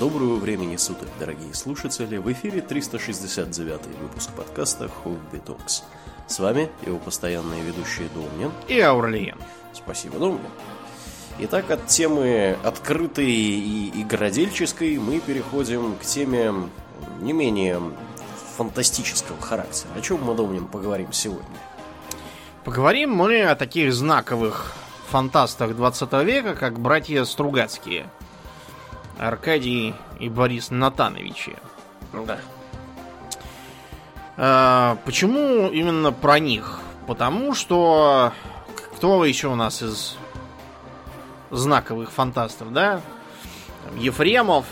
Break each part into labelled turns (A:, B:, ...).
A: Доброго времени суток, дорогие слушатели! В эфире 369 выпуск подкаста Хобби Токс. С вами его постоянные ведущие Домнин
B: и Аурлиен.
A: Спасибо, Домнин. Итак, от темы открытой и игродельческой мы переходим к теме не менее фантастического характера. О чем мы, Домнин, поговорим сегодня?
B: Поговорим мы о таких знаковых фантастах 20 века, как братья Стругацкие – Аркадий и Борис Натановичи.
A: Да.
B: А, почему именно про них? Потому что кто еще у нас из знаковых фантастов, да? Ефремов.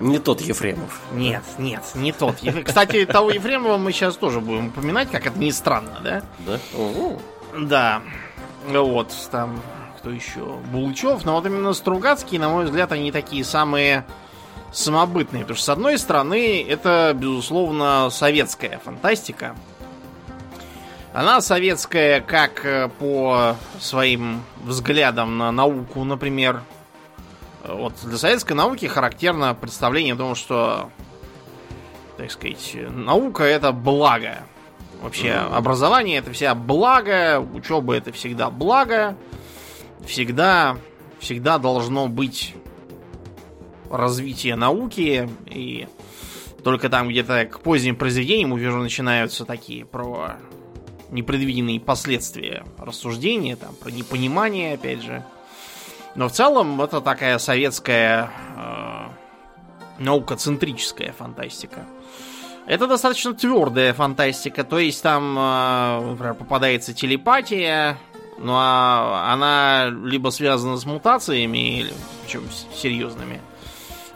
A: Не тот Ефремов.
B: Нет, нет, не тот. Кстати, того Ефремова мы сейчас тоже будем упоминать, как это ни странно, да?
A: Да.
B: Да. Вот, там кто еще? Булычев. Но вот именно Стругацкие, на мой взгляд, они такие самые самобытные. Потому что, с одной стороны, это, безусловно, советская фантастика. Она советская как э, по своим взглядам на науку, например. Вот для советской науки характерно представление о том, что, так сказать, наука это благо. Вообще, образование это вся благо, учеба это всегда благо всегда, всегда должно быть развитие науки, и только там где-то к поздним произведениям уже начинаются такие про непредвиденные последствия рассуждения, там, про непонимание, опять же. Но в целом это такая советская э, наукоцентрическая фантастика. Это достаточно твердая фантастика, то есть там, э, например, попадается телепатия, ну а она либо связана с мутациями, причем серьезными,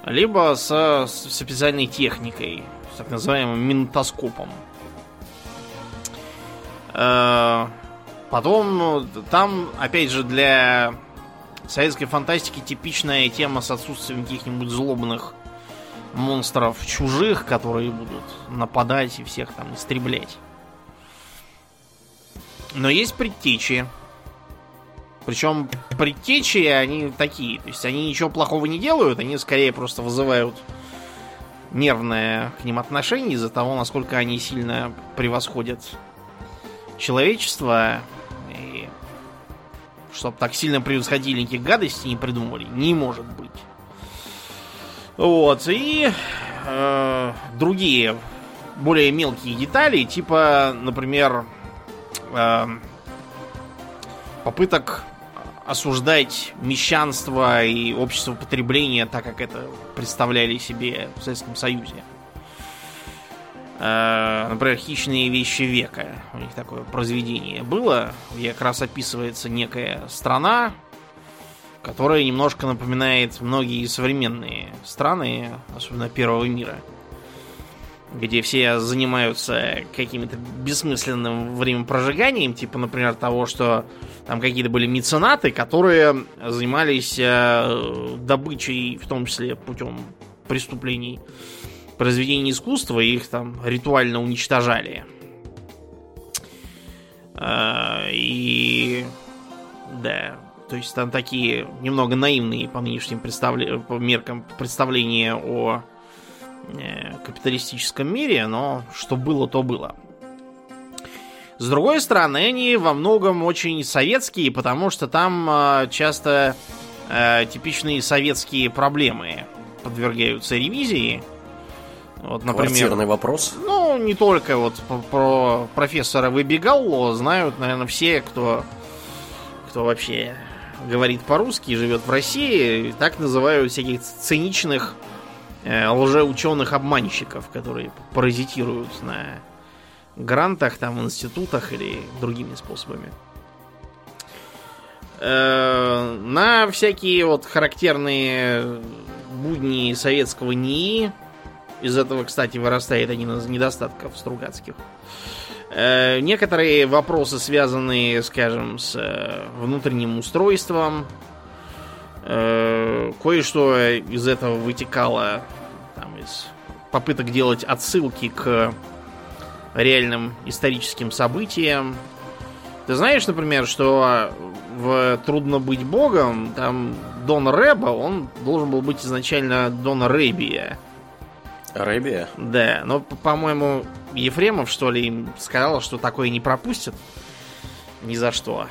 B: либо с, с специальной техникой, с так называемым минтоскопом. Э, потом там, опять же, для советской фантастики типичная тема с отсутствием каких-нибудь злобных монстров чужих, которые будут нападать и всех там истреблять. Но есть предтечи, причем предтечи, они такие. То есть они ничего плохого не делают, они скорее просто вызывают нервное к ним отношение из-за того, насколько они сильно превосходят человечество. И чтобы так сильно превосходили никаких гадостей не придумали, не может быть. Вот, и э, другие более мелкие детали, типа, например, э, попыток осуждать мещанство и общество потребления, так как это представляли себе в Советском Союзе. Э, например, «Хищные вещи века». У них такое произведение было, где как раз описывается некая страна, которая немножко напоминает многие современные страны, особенно первого мира – где все занимаются каким-то бессмысленным времяпрожиганием, типа, например, того, что там какие-то были меценаты, которые занимались э, добычей, в том числе путем преступлений, произведений искусства, и их там ритуально уничтожали. Э, и да, то есть там такие немного наивные по нынешним представле... по меркам представления о капиталистическом мире, но что было, то было. С другой стороны, они во многом очень советские, потому что там э, часто э, типичные советские проблемы подвергаются ревизии.
A: Вот, например, Квартирный вопрос.
B: Ну, не только вот про профессора Выбегалло знают, наверное, все, кто, кто вообще говорит по-русски и живет в России, так называют всяких циничных лжеученых-обманщиков, которые паразитируют на грантах, там, в институтах или другими способами. Э, на всякие вот характерные будни советского НИИ, из этого, кстати, вырастает один из недостатков Стругацких, э, некоторые вопросы, связанные, скажем, с э, внутренним устройством, Э, кое-что из этого вытекало там, из попыток делать отсылки к реальным историческим событиям. Ты знаешь, например, что в «Трудно быть богом» там Дон Рэба, он должен был быть изначально Дон Рэбия.
A: Рэбия?
B: Да, но, по-моему, Ефремов, что ли, им сказал, что такое не пропустят. Ни за что.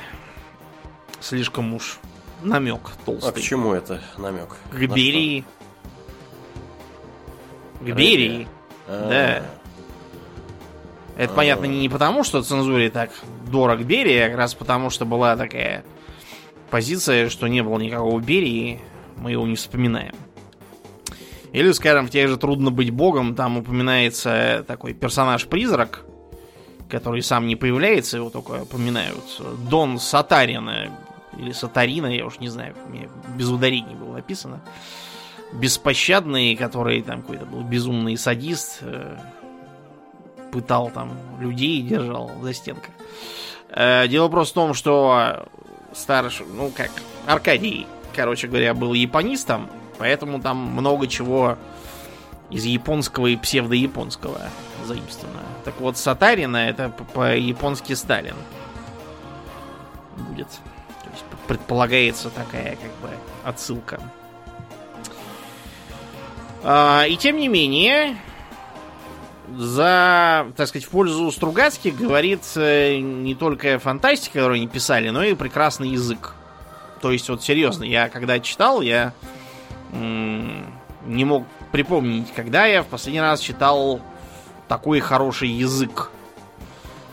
B: Слишком уж намек толстый.
A: А к чему это намек?
B: К Берии. К Берии.
A: А,
B: Да. Это, понятно, не потому, что цензуре так дорог Берия, а как раз потому, что была такая позиция, что не было никакого Берии, мы его не вспоминаем. Или, скажем, в тех же «Трудно быть богом» там упоминается такой персонаж-призрак, который сам не появляется, его только упоминают. Дон Сатарина, или Сатарина, я уж не знаю, меня без ударений было написано. Беспощадный, который там какой-то был безумный садист, э, пытал там людей и держал за стенкой. Э, Дело просто в том, что старший, ну как, Аркадий, короче говоря, был японистом, поэтому там много чего из японского и псевдояпонского заимствовано. Так вот, Сатарина это по-японски Сталин будет. Предполагается такая как бы отсылка. А, и тем не менее, за, так сказать, в пользу Стругацких говорит э, не только фантастика, которую они писали, но и прекрасный язык. То есть, вот серьезно, я когда читал, я не мог припомнить, когда я в последний раз читал такой хороший язык,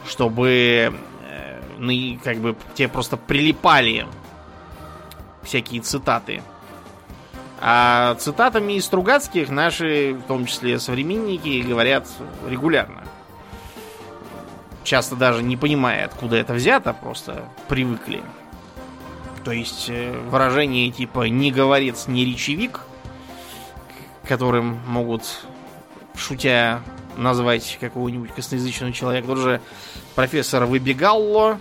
B: чтобы э, ну, как бы тебе просто прилипали всякие цитаты. А цитатами из Стругацких наши, в том числе современники, говорят регулярно. Часто даже не понимая, откуда это взято, просто привыкли. То есть э, выражение типа «не говорец, не речевик», которым могут, шутя, назвать какого-нибудь косноязычного человека. Тот же профессор Выбегалло,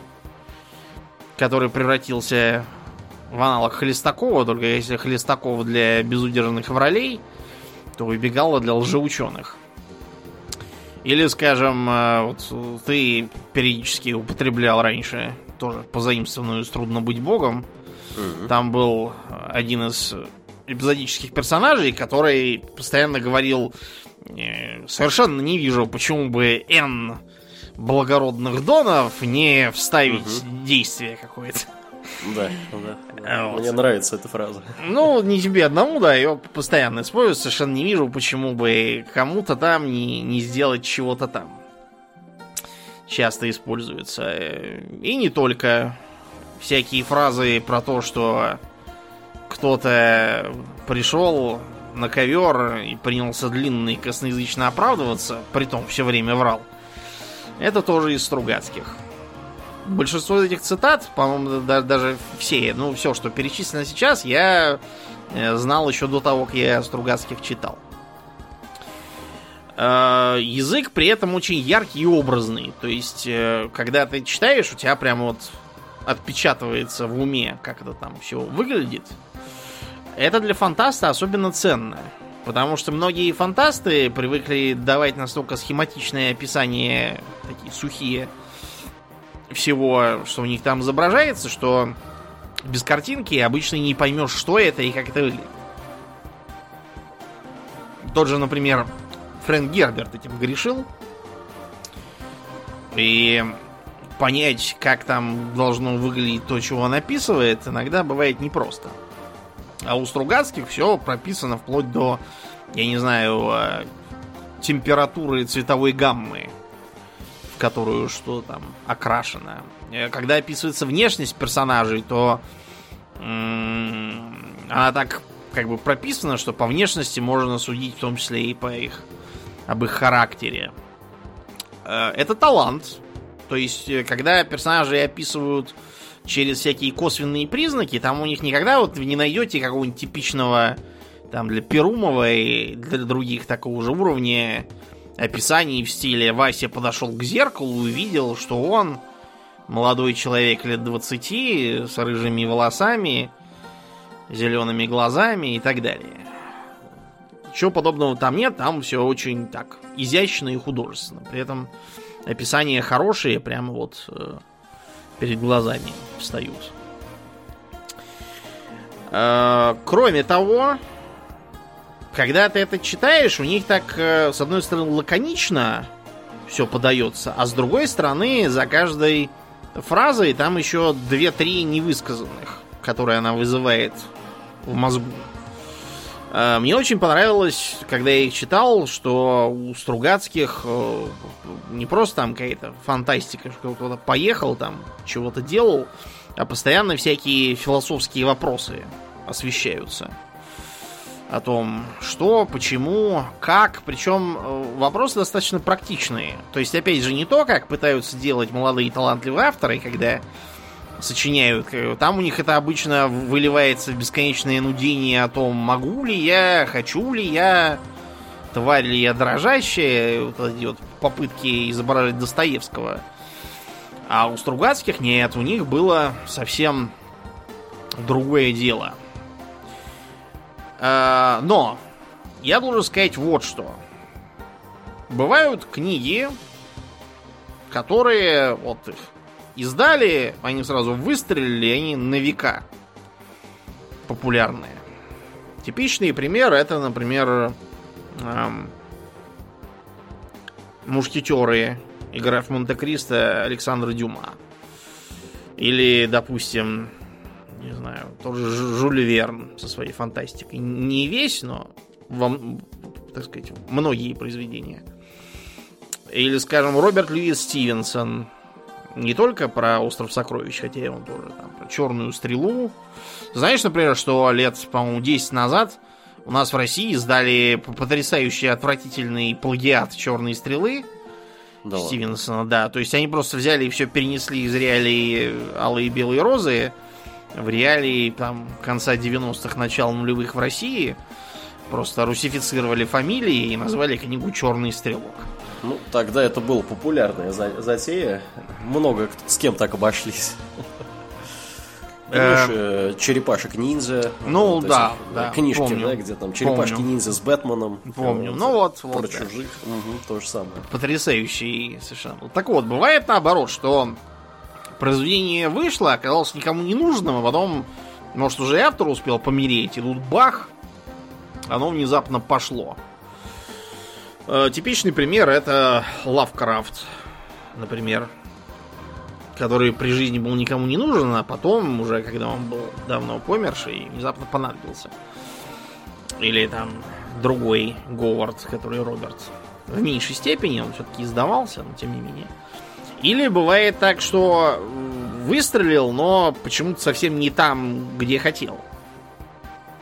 B: который превратился в аналог Хлестакова, только если Хлестаков для безудержных вралей, то Выбегалло для лжеученых. Или, скажем, э, вот ты периодически употреблял раньше тоже позаимствованную с «Трудно быть богом». Там был один из эпизодических персонажей, который постоянно говорил «Э, совершенно не вижу, почему бы N благородных донов не вставить действие какое-то.
A: Да, да. да.
B: Вот.
A: Мне нравится эта фраза.
B: Ну, не тебе одному, да, ее постоянно используют. Совершенно не вижу, почему бы кому-то там не, не сделать чего-то там. Часто используется. И не только всякие фразы про то, что кто-то пришел на ковер и принялся длинно и косноязычно оправдываться, притом все время врал. Это тоже из Стругацких. Большинство этих цитат, по-моему, да- даже все, ну, все, что перечислено сейчас, я э, знал еще до того, как я Стругацких читал. Э, Язык при этом очень яркий и образный. То есть, э, когда ты читаешь, у тебя прям вот отпечатывается в уме, как это там все выглядит. Это для фантаста особенно ценно. Потому что многие фантасты привыкли давать настолько схематичное описание, такие сухие, всего, что у них там изображается, что без картинки обычно не поймешь, что это и как это выглядит. Тот же, например, Фрэнк Герберт этим грешил. И понять, как там должно выглядеть то, чего он описывает, иногда бывает непросто. А у Стругацких все прописано вплоть до, я не знаю, э, температуры цветовой гаммы, которую что там окрашено. Э, Когда описывается внешность персонажей, то она так как бы прописана, что по внешности можно судить в том числе и по их об их характере. Э, Это талант. То есть, э, когда персонажи описывают через всякие косвенные признаки, там у них никогда вот вы не найдете какого-нибудь типичного там для Перумова и для других такого же уровня описаний в стиле Вася подошел к зеркалу и увидел, что он молодой человек лет 20 с рыжими волосами, зелеными глазами и так далее. Чего подобного там нет, там все очень так изящно и художественно. При этом описания хорошие, прямо вот э, перед глазами встают. Э, кроме того, когда ты это читаешь, у них так, э, с одной стороны, лаконично все подается, а с другой стороны, за каждой фразой там еще две-три невысказанных, которые она вызывает в мозгу. Э, мне очень понравилось, когда я их читал, что у Стругацких э, не просто там какая-то фантастика, что кто-то поехал там, чего-то делал, а постоянно всякие философские вопросы освещаются. О том, что, почему, как. Причем э, вопросы достаточно практичные. То есть, опять же, не то, как пытаются делать молодые талантливые авторы, когда сочиняют. Там у них это обычно выливается в бесконечное нудение о том, могу ли я, хочу ли я, тварь ли я дрожащая. Вот эти вот попытки изображать Достоевского. А у Стругацких нет, у них было совсем другое дело. А, но я должен сказать вот что. Бывают книги, которые вот их издали, они сразу выстрелили, они на века популярные. Типичный пример это, например, эм, мушкетеры игра в Монте-Кристо Александра Дюма. Или, допустим, не знаю, тоже Жюль Верн со своей фантастикой. Не весь, но вам, так сказать, многие произведения. Или, скажем, Роберт Льюис Стивенсон не только про остров сокровищ, хотя и он тоже там про черную стрелу. Знаешь, например, что лет, по-моему, 10 назад у нас в России издали потрясающий отвратительный плагиат черной стрелы да Стивенсона, ладно. да. То есть они просто взяли и все перенесли из реалий алые и белые розы в реалии там конца 90-х, начала нулевых в России. Просто русифицировали фамилии и назвали книгу Черный стрелок.
A: Ну, тогда это была популярная затея. Много с кем так обошлись. Помнишь, э, черепашек ниндзя?
B: Ну вот да, этих,
A: да. Книжки, помню, да, где там черепашки ниндзя с Бэтменом.
B: Помню. Вот, ну вот,
A: про
B: вот,
A: чужих. Да. Угу, то же самое.
B: Потрясающий совершенно. Так вот, бывает наоборот, что произведение вышло, оказалось никому не нужным, а потом, может, уже автор успел помереть, и тут бах, оно внезапно пошло. Э, типичный пример это Лавкрафт, например, который при жизни был никому не нужен, а потом, уже когда он был давно померший, внезапно понадобился. Или там другой Говард, который Роберт. В меньшей степени он все-таки издавался, но тем не менее. Или бывает так, что выстрелил, но почему-то совсем не там, где хотел.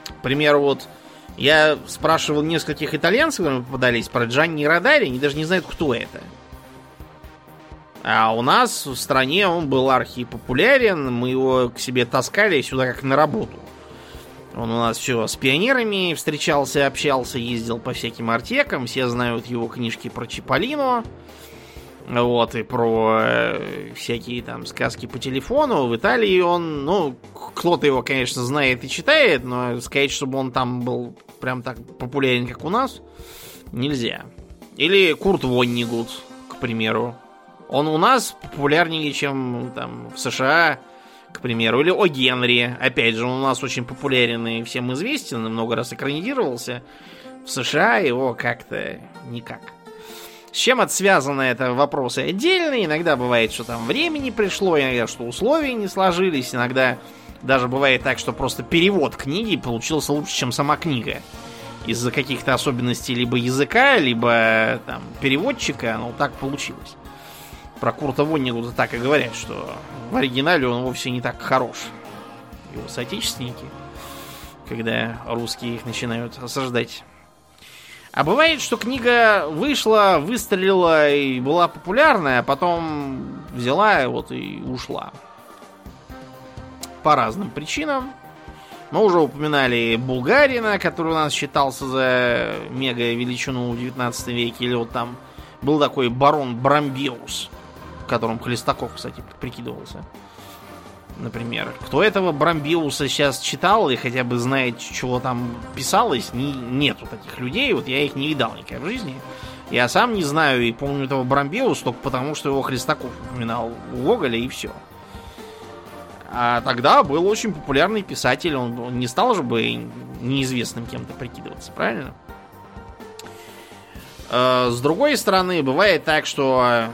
B: К примеру, вот я спрашивал нескольких итальянцев, которые попадались про Джанни Радари, они даже не знают, кто это. А у нас в стране он был архипопулярен, мы его к себе таскали сюда как на работу. Он у нас все с пионерами встречался, общался, ездил по всяким артекам, все знают его книжки про Чиполлино. Вот, и про э, всякие там сказки по телефону. В Италии он, ну, кто-то его, конечно, знает и читает, но сказать, чтобы он там был прям так популярен, как у нас, нельзя. Или Курт Воннигут, к примеру. Он у нас популярнее, чем там в США, к примеру. Или О Генри. Опять же, он у нас очень популярен и всем известен, много раз экранизировался. В США его как-то никак. С чем это связано, это вопросы отдельные. Иногда бывает, что там времени пришло, иногда, что условия не сложились, иногда даже бывает так, что просто перевод книги получился лучше, чем сама книга. Из-за каких-то особенностей либо языка, либо там переводчика, ну так получилось. Про Курта Воннигута так и говорят, что в оригинале он вовсе не так хорош. Его соотечественники, когда русские их начинают осаждать. А бывает, что книга вышла, выстрелила и была популярная, а потом взяла вот и ушла. По разным причинам. Мы уже упоминали Булгарина, который у нас считался за мега величину в 19 веке. Или вот там был такой барон Брамбиус, которым Хлестаков, кстати, прикидывался например. Кто этого Брамбиуса сейчас читал и хотя бы знает, чего там писалось, не, нету таких людей. Вот я их не видал никогда в жизни. Я сам не знаю и помню этого Брамбиуса только потому, что его Хлестаков упоминал у Гоголя и все. А тогда был очень популярный писатель, он, он не стал же бы неизвестным кем-то прикидываться, правильно? Э, с другой стороны, бывает так, что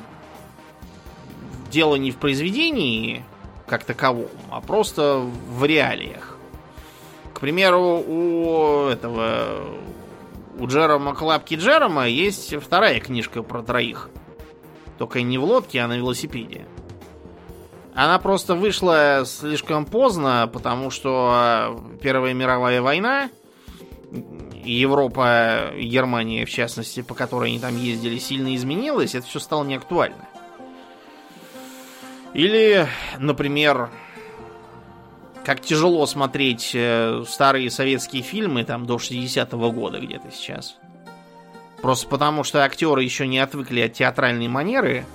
B: дело не в произведении как таковом, а просто в реалиях. К примеру, у этого у Джерома Клапки Джерома есть вторая книжка про троих. Только не в лодке, а на велосипеде. Она просто вышла слишком поздно, потому что Первая мировая война, Европа, Германия в частности, по которой они там ездили, сильно изменилась, это все стало неактуально. Или, например, как тяжело смотреть э, старые советские фильмы там до 60-го года где-то сейчас. Просто потому, что актеры еще не отвыкли от театральной манеры.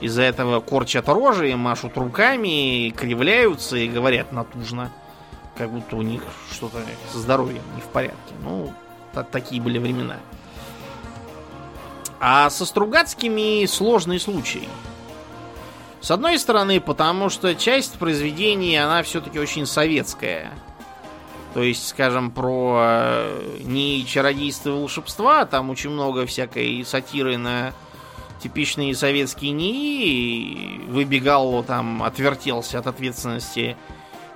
B: Из-за этого корчат рожи, машут руками, кривляются и говорят натужно. Как будто у них что-то со здоровьем не в порядке. Ну, такие были времена. А со Стругацкими сложный случай. С одной стороны, потому что часть произведений, она все-таки очень советская. То есть, скажем, про э, не чародейство и волшебства, там очень много всякой сатиры на типичные советские НИИ, выбегал там, отвертелся от ответственности,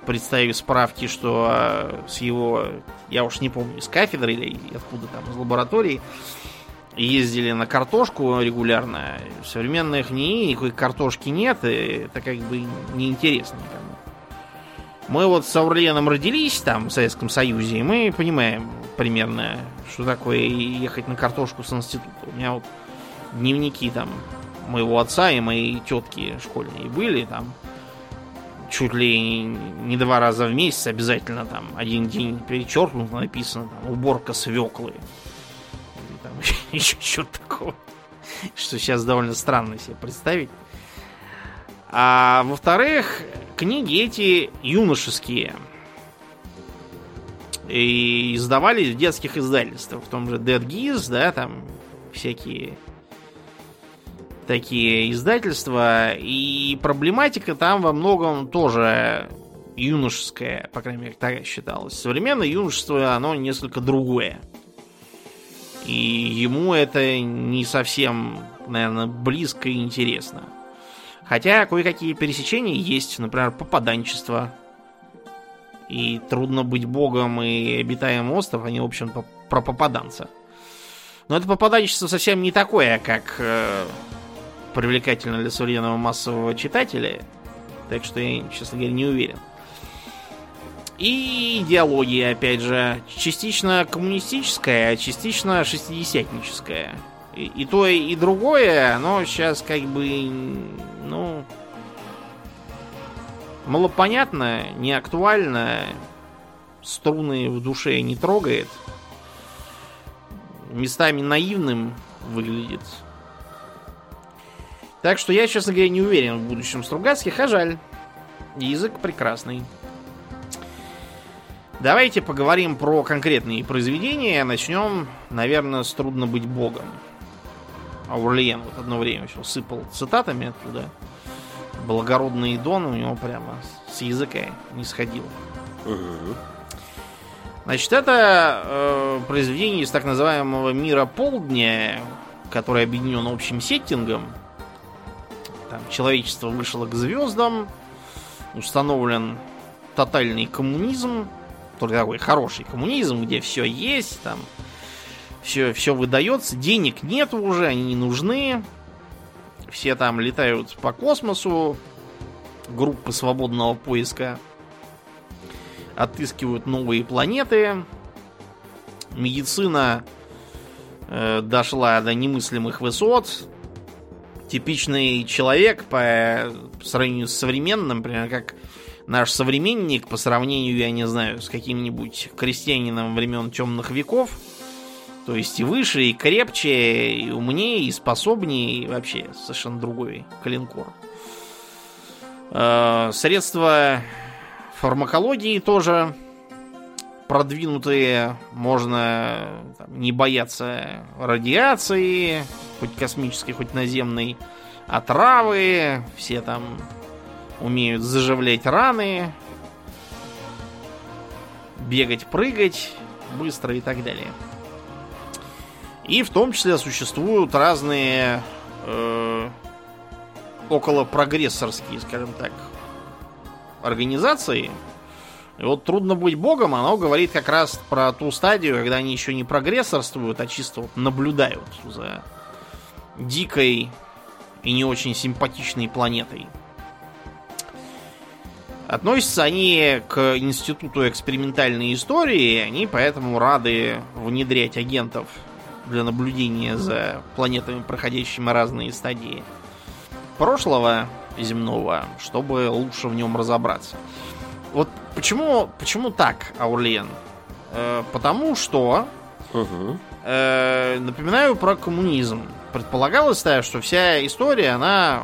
B: представив справки, что э, с его, я уж не помню, с кафедры или откуда там, из лаборатории, ездили на картошку регулярно. В современных НИИ никакой картошки нет, и это как бы неинтересно никому. Мы вот с Аурленом родились там в Советском Союзе, и мы понимаем примерно, что такое ехать на картошку с института. У меня вот дневники там моего отца и моей тетки школьные были там чуть ли не два раза в месяц обязательно там один день перечеркнут написано там уборка свеклы еще что-то такого. Что сейчас довольно странно себе представить. А во-вторых, книги эти юношеские. И издавались в детских издательствах. В том же Dead Geese, да, там всякие такие издательства. И проблематика там во многом тоже юношеская, по крайней мере, так считалось. Современное юношество, оно несколько другое. И ему это не совсем, наверное, близко и интересно. Хотя кое-какие пересечения есть, например, попаданчество. И трудно быть богом и обитаем остров, они, в общем, про попаданца. Но это попаданчество совсем не такое, как э, привлекательно для современного массового читателя. Так что я, честно говоря, не уверен. И идеология, опять же, частично коммунистическая, а частично шестидесятническая. И, и то, и другое, оно сейчас как бы, ну, малопонятно, не актуально, струны в душе не трогает, местами наивным выглядит. Так что я, честно говоря, не уверен в будущем Стругацких, а жаль. Язык прекрасный. Давайте поговорим про конкретные произведения. Начнем, наверное, с «Трудно быть богом». Аурлиен вот одно время еще сыпал цитатами оттуда. Благородный Дон у него прямо с языка не сходил. Значит, это э, произведение из так называемого мира полдня, который объединен общим сеттингом. Там человечество вышло к звездам, установлен тотальный коммунизм, только такой хороший коммунизм, где все есть, там все, все выдается, денег нет уже, они не нужны. Все там летают по космосу, группы свободного поиска отыскивают новые планеты. Медицина э, дошла до немыслимых высот. Типичный человек по, по сравнению с современным, например, как наш современник по сравнению, я не знаю, с каким-нибудь крестьянином времен темных веков, то есть и выше, и крепче, и умнее, и способнее, и вообще совершенно другой калинкор. Э, средства фармакологии тоже продвинутые, можно там, не бояться радиации, хоть космической, хоть наземной, отравы, все там умеют заживлять раны, бегать, прыгать быстро и так далее. И в том числе существуют разные э, около прогрессорские, скажем так, организации. И вот трудно быть богом, оно говорит как раз про ту стадию, когда они еще не прогрессорствуют, а чисто вот наблюдают за дикой и не очень симпатичной планетой. Относятся они к Институту экспериментальной истории, они поэтому рады внедрять агентов для наблюдения за планетами, проходящими разные стадии прошлого земного, чтобы лучше в нем разобраться. Вот почему, почему так, Аурлиен? Э, потому что,
A: Угу.
B: э, напоминаю про коммунизм. Предполагалось, да, что вся история, она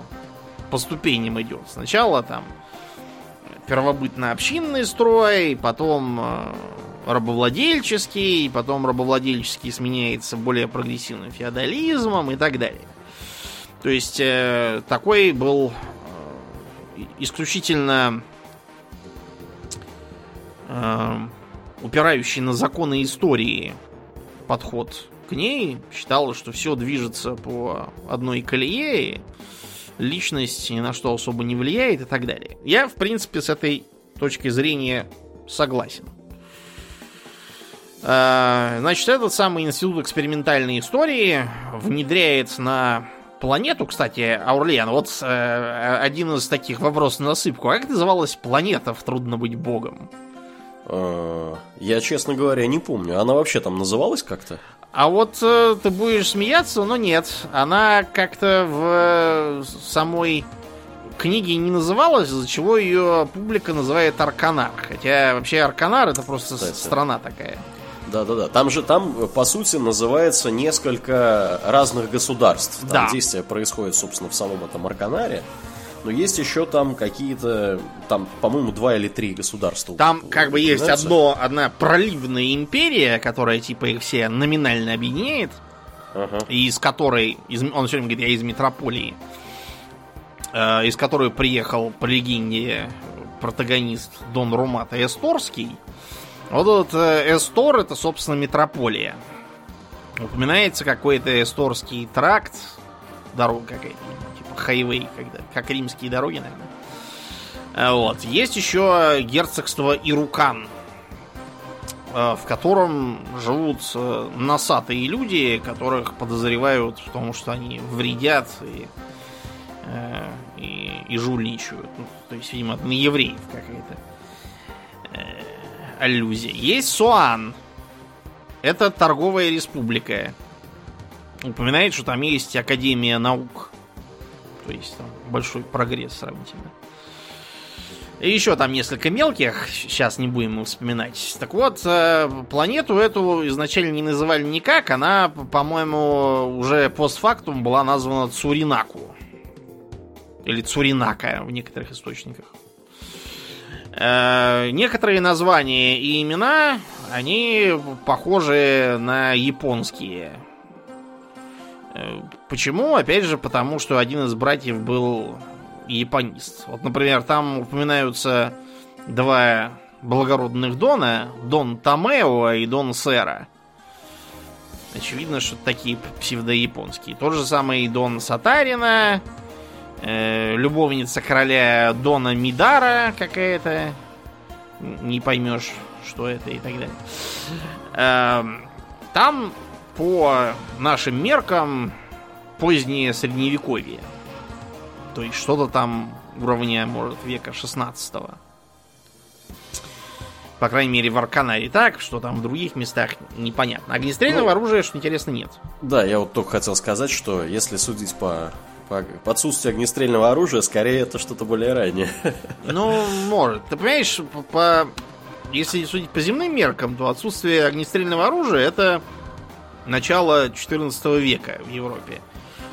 B: по ступеням идет. Сначала там первобытно-общинный строй, потом э, рабовладельческий, потом рабовладельческий сменяется более прогрессивным феодализмом и так далее. То есть э, такой был э, исключительно э, упирающий на законы истории подход к ней. Считалось, что все движется по одной колее, и личность ни на что особо не влияет и так далее. Я, в принципе, с этой точки зрения согласен. Э, Значит, этот самый институт экспериментальной истории внедряет на планету, кстати, Аурлиан, вот э, один из таких вопросов на насыпку. А как называлась планета в «Трудно быть богом»?
A: А, Я, честно говоря, не помню. Она вообще там называлась как-то?
B: А вот э, ты будешь смеяться, но нет. Она как-то в э, самой книге не называлась, из-за чего ее публика называет Арканар. Хотя вообще Арканар это просто
A: Кстати.
B: страна такая.
A: Да-да-да. Там же, там, по сути, называется несколько разных государств. Там
B: Да.
A: действие происходит, собственно, в самом этом Арканаре. Но есть еще там какие-то, там, по-моему, два или три государства.
B: Там как бы есть одно, одна проливная империя, которая типа их все номинально объединяет,
A: Ага.
B: и из которой, из- он время говорит, я из метрополии, э, из которой приехал по легенде протагонист Дон Румата Эсторский. Вот этот э, Эстор это, собственно, метрополия. Упоминается какой-то эсторский тракт, дорога какая-то, хайвей, когда, как римские дороги, наверное. А, Вот. Есть еще герцогство Ирукан, э, в котором живут э, носатые люди, которых подозревают в том, что они вредят и, э, и, и жульничают. Ну, то есть, видимо, на евреев какая-то э, аллюзия. Есть Суан. Это торговая республика. Упоминает, что там есть Академия наук. То есть там большой прогресс сравнительно. И еще там несколько мелких, сейчас не будем вспоминать. Так вот, э, планету эту изначально не называли никак, она, по-моему, уже постфактум была названа Цуринаку. Или Цуринака в некоторых источниках. Э, Некоторые названия и имена, они похожи на японские. Э, Почему? Опять же, потому что один из братьев был японист. Вот, например, там упоминаются два благородных Дона, Дон Томео и Дон Сера. Очевидно, что такие псевдояпонские. Тот же самый Дон Сатарина, э, любовница короля Дона Мидара какая-то. Не поймешь, что это и так далее. Эм, Там по нашим меркам позднее средневековье. То есть что-то там уровня, может, века 16 По крайней мере, в Арканаре так, что там в других местах непонятно. Огнестрельного
A: Ну,
B: оружия, что интересно, нет.
A: Да, я вот только хотел сказать, что если судить по, по, по отсутствию огнестрельного оружия, скорее это что-то более раннее.
B: Ну, может. Ты понимаешь, по, по- если судить по земным меркам, то отсутствие огнестрельного оружия это начало 14 века в Европе.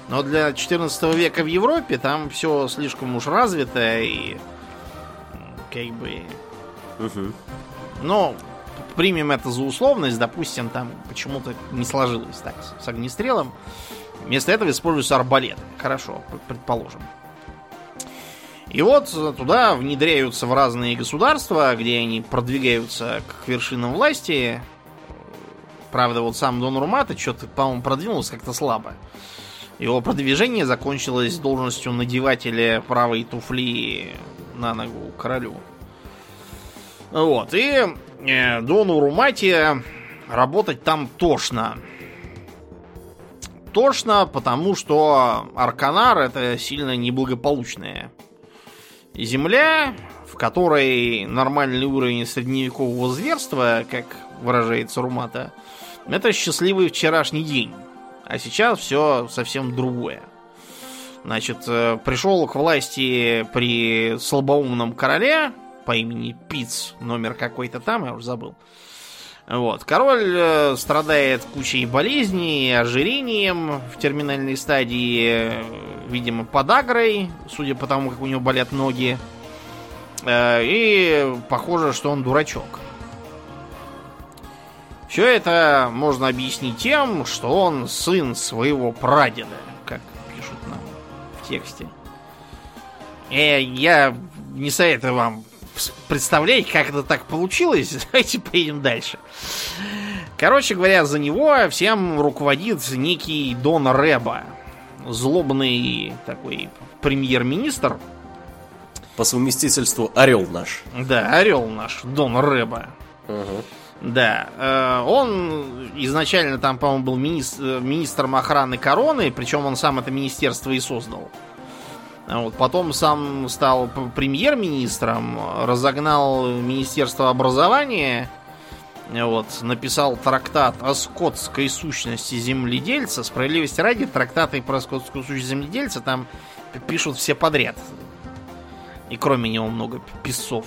B: Но для 14 века в Европе там все слишком уж развито и как бы...
A: Мгм.
B: Но примем это за условность, допустим, там почему-то не сложилось так с- огнестрелом. Вместо этого используются арбалеты. Хорошо, предположим. И вот туда внедряются в разные государства, где они продвигаются к вершинам власти. Правда, вот сам Дон Румата что-то, по-моему, продвинулся как-то слабо. Его продвижение закончилось должностью надевателя правой туфли на ногу королю. Вот, и э, Дону Румате работать там тошно. Тошно, потому что Арканар это сильно неблагополучная земля, в которой нормальный уровень средневекового зверства, как выражается Румата, это счастливый вчерашний день. А сейчас все совсем другое. Значит, э, пришел к власти при слабоумном короле по имени Пиц, номер какой-то там, я уже забыл. Вот. Король э, страдает кучей болезней, ожирением в терминальной стадии, э, видимо, подагрой, судя по тому, как у него болят ноги. И похоже, что он дурачок. Все это можно объяснить тем, что он сын своего прадеда, как пишут нам в тексте. Э, я не советую вам представлять, как это так получилось. Давайте поедем дальше. Короче говоря, за него всем руководит некий Дон Рэба. Злобный такой премьер-министр.
A: По совместительству Орел наш.
B: Да, Орел наш, Дон Рэба. Угу. Да, э, он изначально там, по-моему, был министр, э, министром охраны короны, причем он сам это министерство и создал. Вот, потом сам стал премьер-министром, разогнал Министерство образования, вот, написал трактат о скотской сущности земледельца. Справедливости ради, трактаты про скотскую сущность земледельца там пишут все подряд. И кроме него много писцов.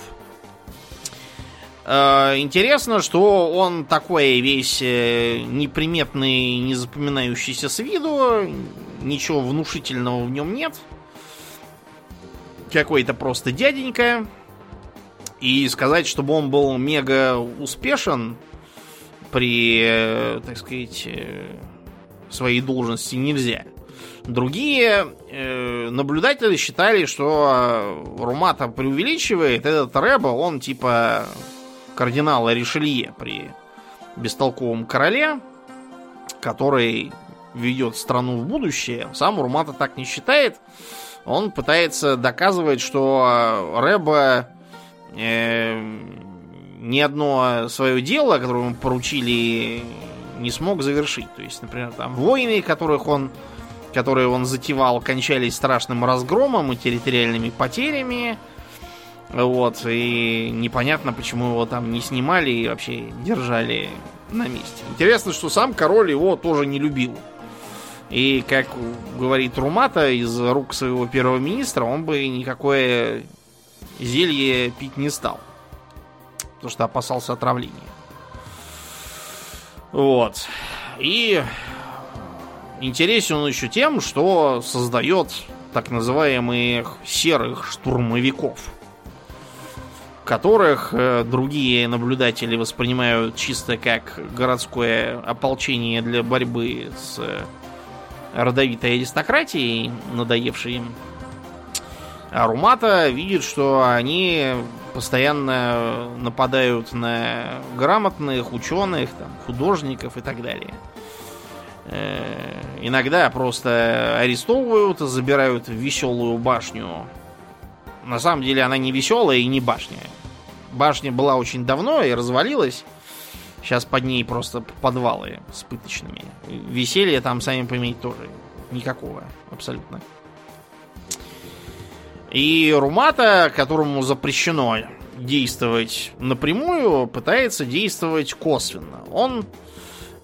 B: Э, интересно, что он такой весь э, неприметный, не запоминающийся с виду, ничего внушительного в нем нет. Какой-то просто дяденька. И сказать, чтобы он был мега успешен при, э, так сказать, своей должности нельзя. Другие э, наблюдатели считали, что Румата преувеличивает. Этот Рэба, он типа кардинала Ришелье при бестолковом короле, который ведет страну в будущее. Сам Урмата так не считает. Он пытается доказывать, что Рэба э, ни одно свое дело, которое ему поручили, не смог завершить. То есть, например, там войны, которых он, которые он затевал, кончались страшным разгромом и территориальными потерями. Вот, и непонятно, почему его там не снимали и вообще держали на месте. Интересно, что сам король его тоже не любил. И, как говорит Румата, из рук своего первого министра он бы никакое зелье пить не стал. Потому что опасался отравления. Вот. И интересен он еще тем, что создает так называемых серых штурмовиков которых э, другие наблюдатели воспринимают чисто как городское ополчение для борьбы с э, родовитой аристократией, надоевшей им. А Румата видит, что они постоянно нападают на грамотных, ученых, там, художников и так далее. Э, иногда просто арестовывают, забирают в веселую башню на самом деле она не веселая и не башня. Башня была очень давно и развалилась. Сейчас под ней просто подвалы с пыточными. Веселья там, сами пометь, тоже никакого. Абсолютно. И Румата, которому запрещено действовать напрямую, пытается действовать косвенно. Он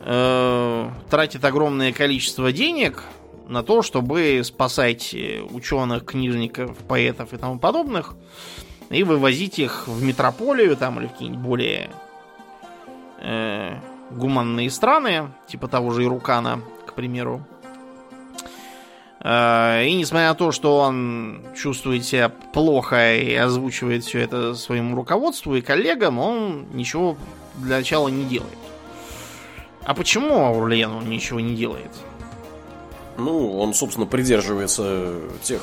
B: э, тратит огромное количество денег на то, чтобы спасать э, ученых, книжников, поэтов и тому подобных, и вывозить их в метрополию там или в какие-нибудь более э, гуманные страны, типа того же Ирукана, к примеру. Э, и несмотря на то, что он чувствует себя плохо и озвучивает все это своему руководству и коллегам, он ничего для начала не делает. А почему Аурлиен он ничего не делает?
A: Ну, он, собственно, придерживается тех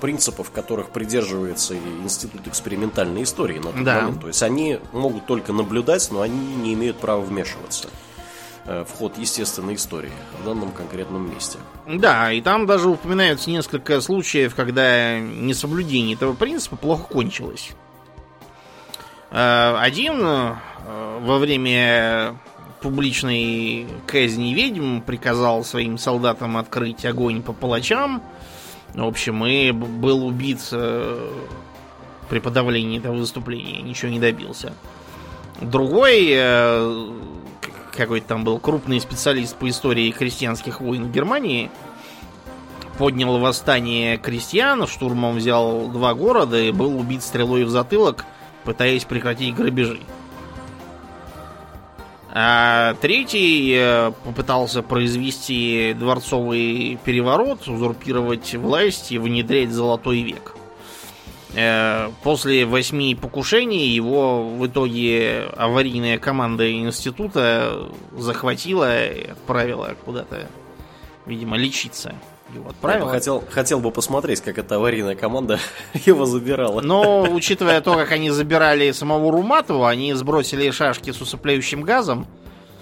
A: принципов, которых придерживается и Институт экспериментальной истории на тот
B: Да.
A: момент. То есть они могут только наблюдать, но они не имеют права вмешиваться э, в ход естественной истории в данном конкретном месте.
B: Да, и там даже упоминаются несколько случаев, когда несоблюдение этого принципа плохо кончилось. Э, Один э, во время публичной казни ведьм приказал своим солдатам открыть огонь по палачам. В общем, и был убит э, при подавлении этого выступления, ничего не добился. Другой, э, какой-то там был крупный специалист по истории крестьянских войн в Германии, поднял восстание крестьян, штурмом взял два города и был убит стрелой в затылок, пытаясь прекратить грабежи. А третий э, попытался произвести дворцовый переворот, узурпировать власть и внедрять золотой век. Э, После восьми покушений его в итоге аварийная команда института захватила и отправила куда-то, видимо, лечиться. Его
A: Я бы
B: отправила.
A: хотел, хотел бы посмотреть, как эта аварийная команда его забирала.
B: Но, учитывая то, как они забирали самого Руматова, они сбросили шашки с усыпляющим газом,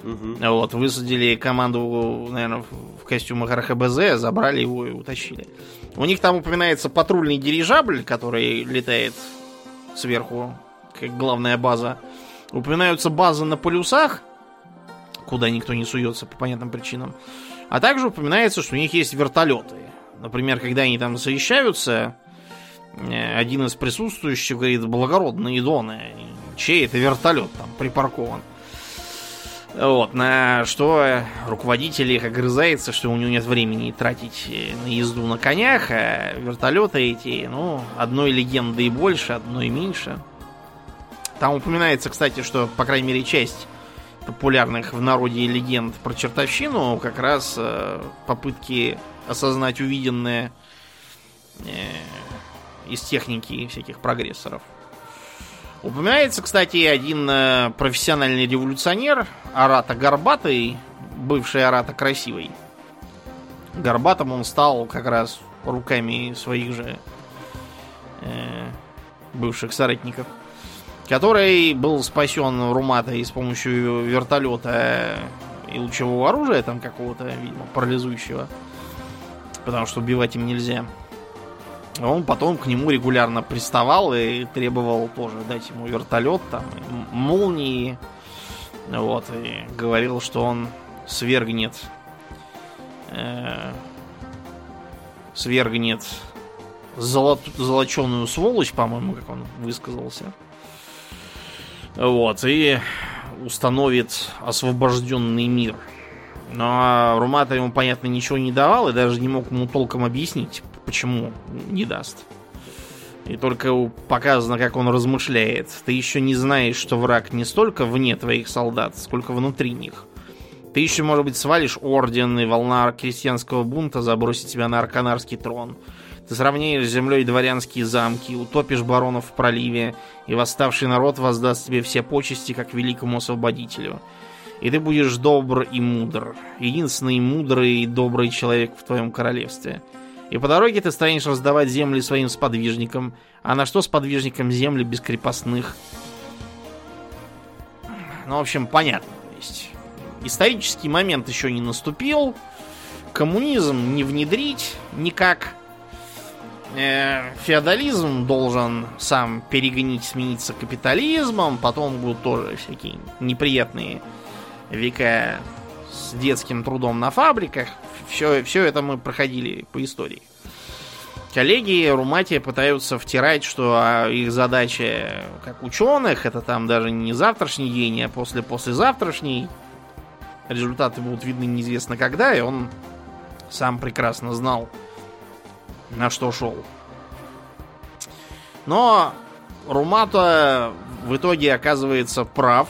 A: Мгм.
B: вот, высадили команду, наверное, в костюмах РХБЗ, забрали его и утащили. У них там упоминается патрульный дирижабль, который летает сверху, как главная база. Упоминаются базы на полюсах, куда никто не суется по понятным причинам. А также упоминается, что у них есть вертолеты. Например, когда они там совещаются, э, один из присутствующих говорит, благородные доны, чей это вертолет там припаркован. Вот, на что руководитель их огрызается, что у него нет времени тратить э, на езду на конях, а вертолеты эти, ну, одной легенды и больше, одной меньше. Там упоминается, кстати, что, по крайней мере, часть популярных в народе легенд про чертовщину как раз э, попытки осознать увиденное э, из техники всяких прогрессоров. Упоминается, кстати, один э, профессиональный революционер, Арата Горбатый, бывший Арата Красивый. Горбатым он стал как раз руками своих же э, бывших соратников, который был спасен Руматой с помощью вертолета и лучевого оружия, там какого-то, видимо, парализующего, потому что убивать им нельзя. Он потом к нему регулярно приставал и требовал тоже дать ему вертолет, там, молнии. Вот, и говорил, что он свергнет э, свергнет золот, золоченую сволочь, по-моему, как он высказался. Вот, и установит освобожденный мир. Но Румата ему, понятно, ничего не давал и даже не мог ему толком объяснить, почему не даст. И только показано, как он размышляет. Ты еще не знаешь, что враг не столько вне твоих солдат, сколько внутри них. Ты еще, может быть, свалишь орден, и волна крестьянского бунта забросит тебя на арканарский трон. Ты сравняешь с землей дворянские замки, утопишь баронов в проливе, и восставший народ воздаст тебе все почести, как великому освободителю. И ты будешь добр и мудр. Единственный мудрый и добрый человек в твоем королевстве. И по дороге ты станешь раздавать земли своим сподвижникам. А на что сподвижникам земли без крепостных? Ну, в общем, понятно. То есть, исторический момент еще не наступил. Коммунизм не внедрить никак. Э, Феодализм должен сам перегонить, смениться капитализмом. Потом будут тоже всякие неприятные века с детским трудом на фабриках. Все, все это мы проходили по истории. Коллеги Руматия пытаются втирать, что а, их задача как ученых, это там даже не завтрашний день, а после-послезавтрашний. Результаты будут видны неизвестно когда, и он сам прекрасно знал, на что шел. Но Румата в итоге оказывается прав.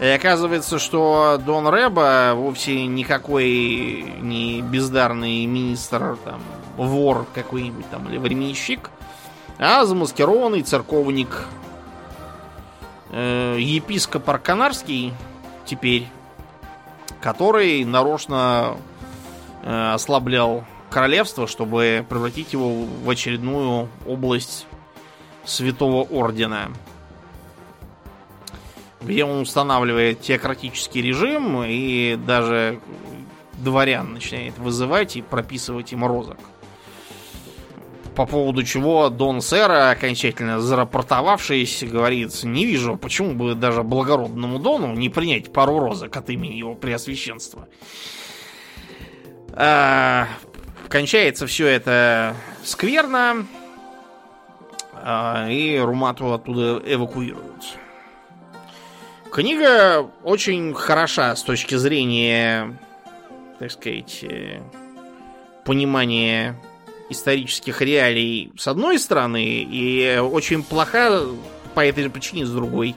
B: И оказывается, что Дон Рэба вовсе никакой не бездарный министр, там, вор какой-нибудь там, или временщик, а замаскированный церковник. Э, епископ Арканарский теперь, который нарочно э, ослаблял королевства, чтобы превратить его в очередную область Святого Ордена, где он устанавливает теократический режим и даже дворян начинает вызывать и прописывать им розок. По поводу чего Дон Сера, окончательно зарапортовавшись, говорит, не вижу, почему бы даже благородному Дону не принять пару розок от имени его преосвященства. А, кончается все это скверно, а, и Румату оттуда эвакуируют. Книга очень хороша с точки зрения, так сказать, э, понимания исторических реалий с одной стороны, и очень плоха по этой же причине с другой.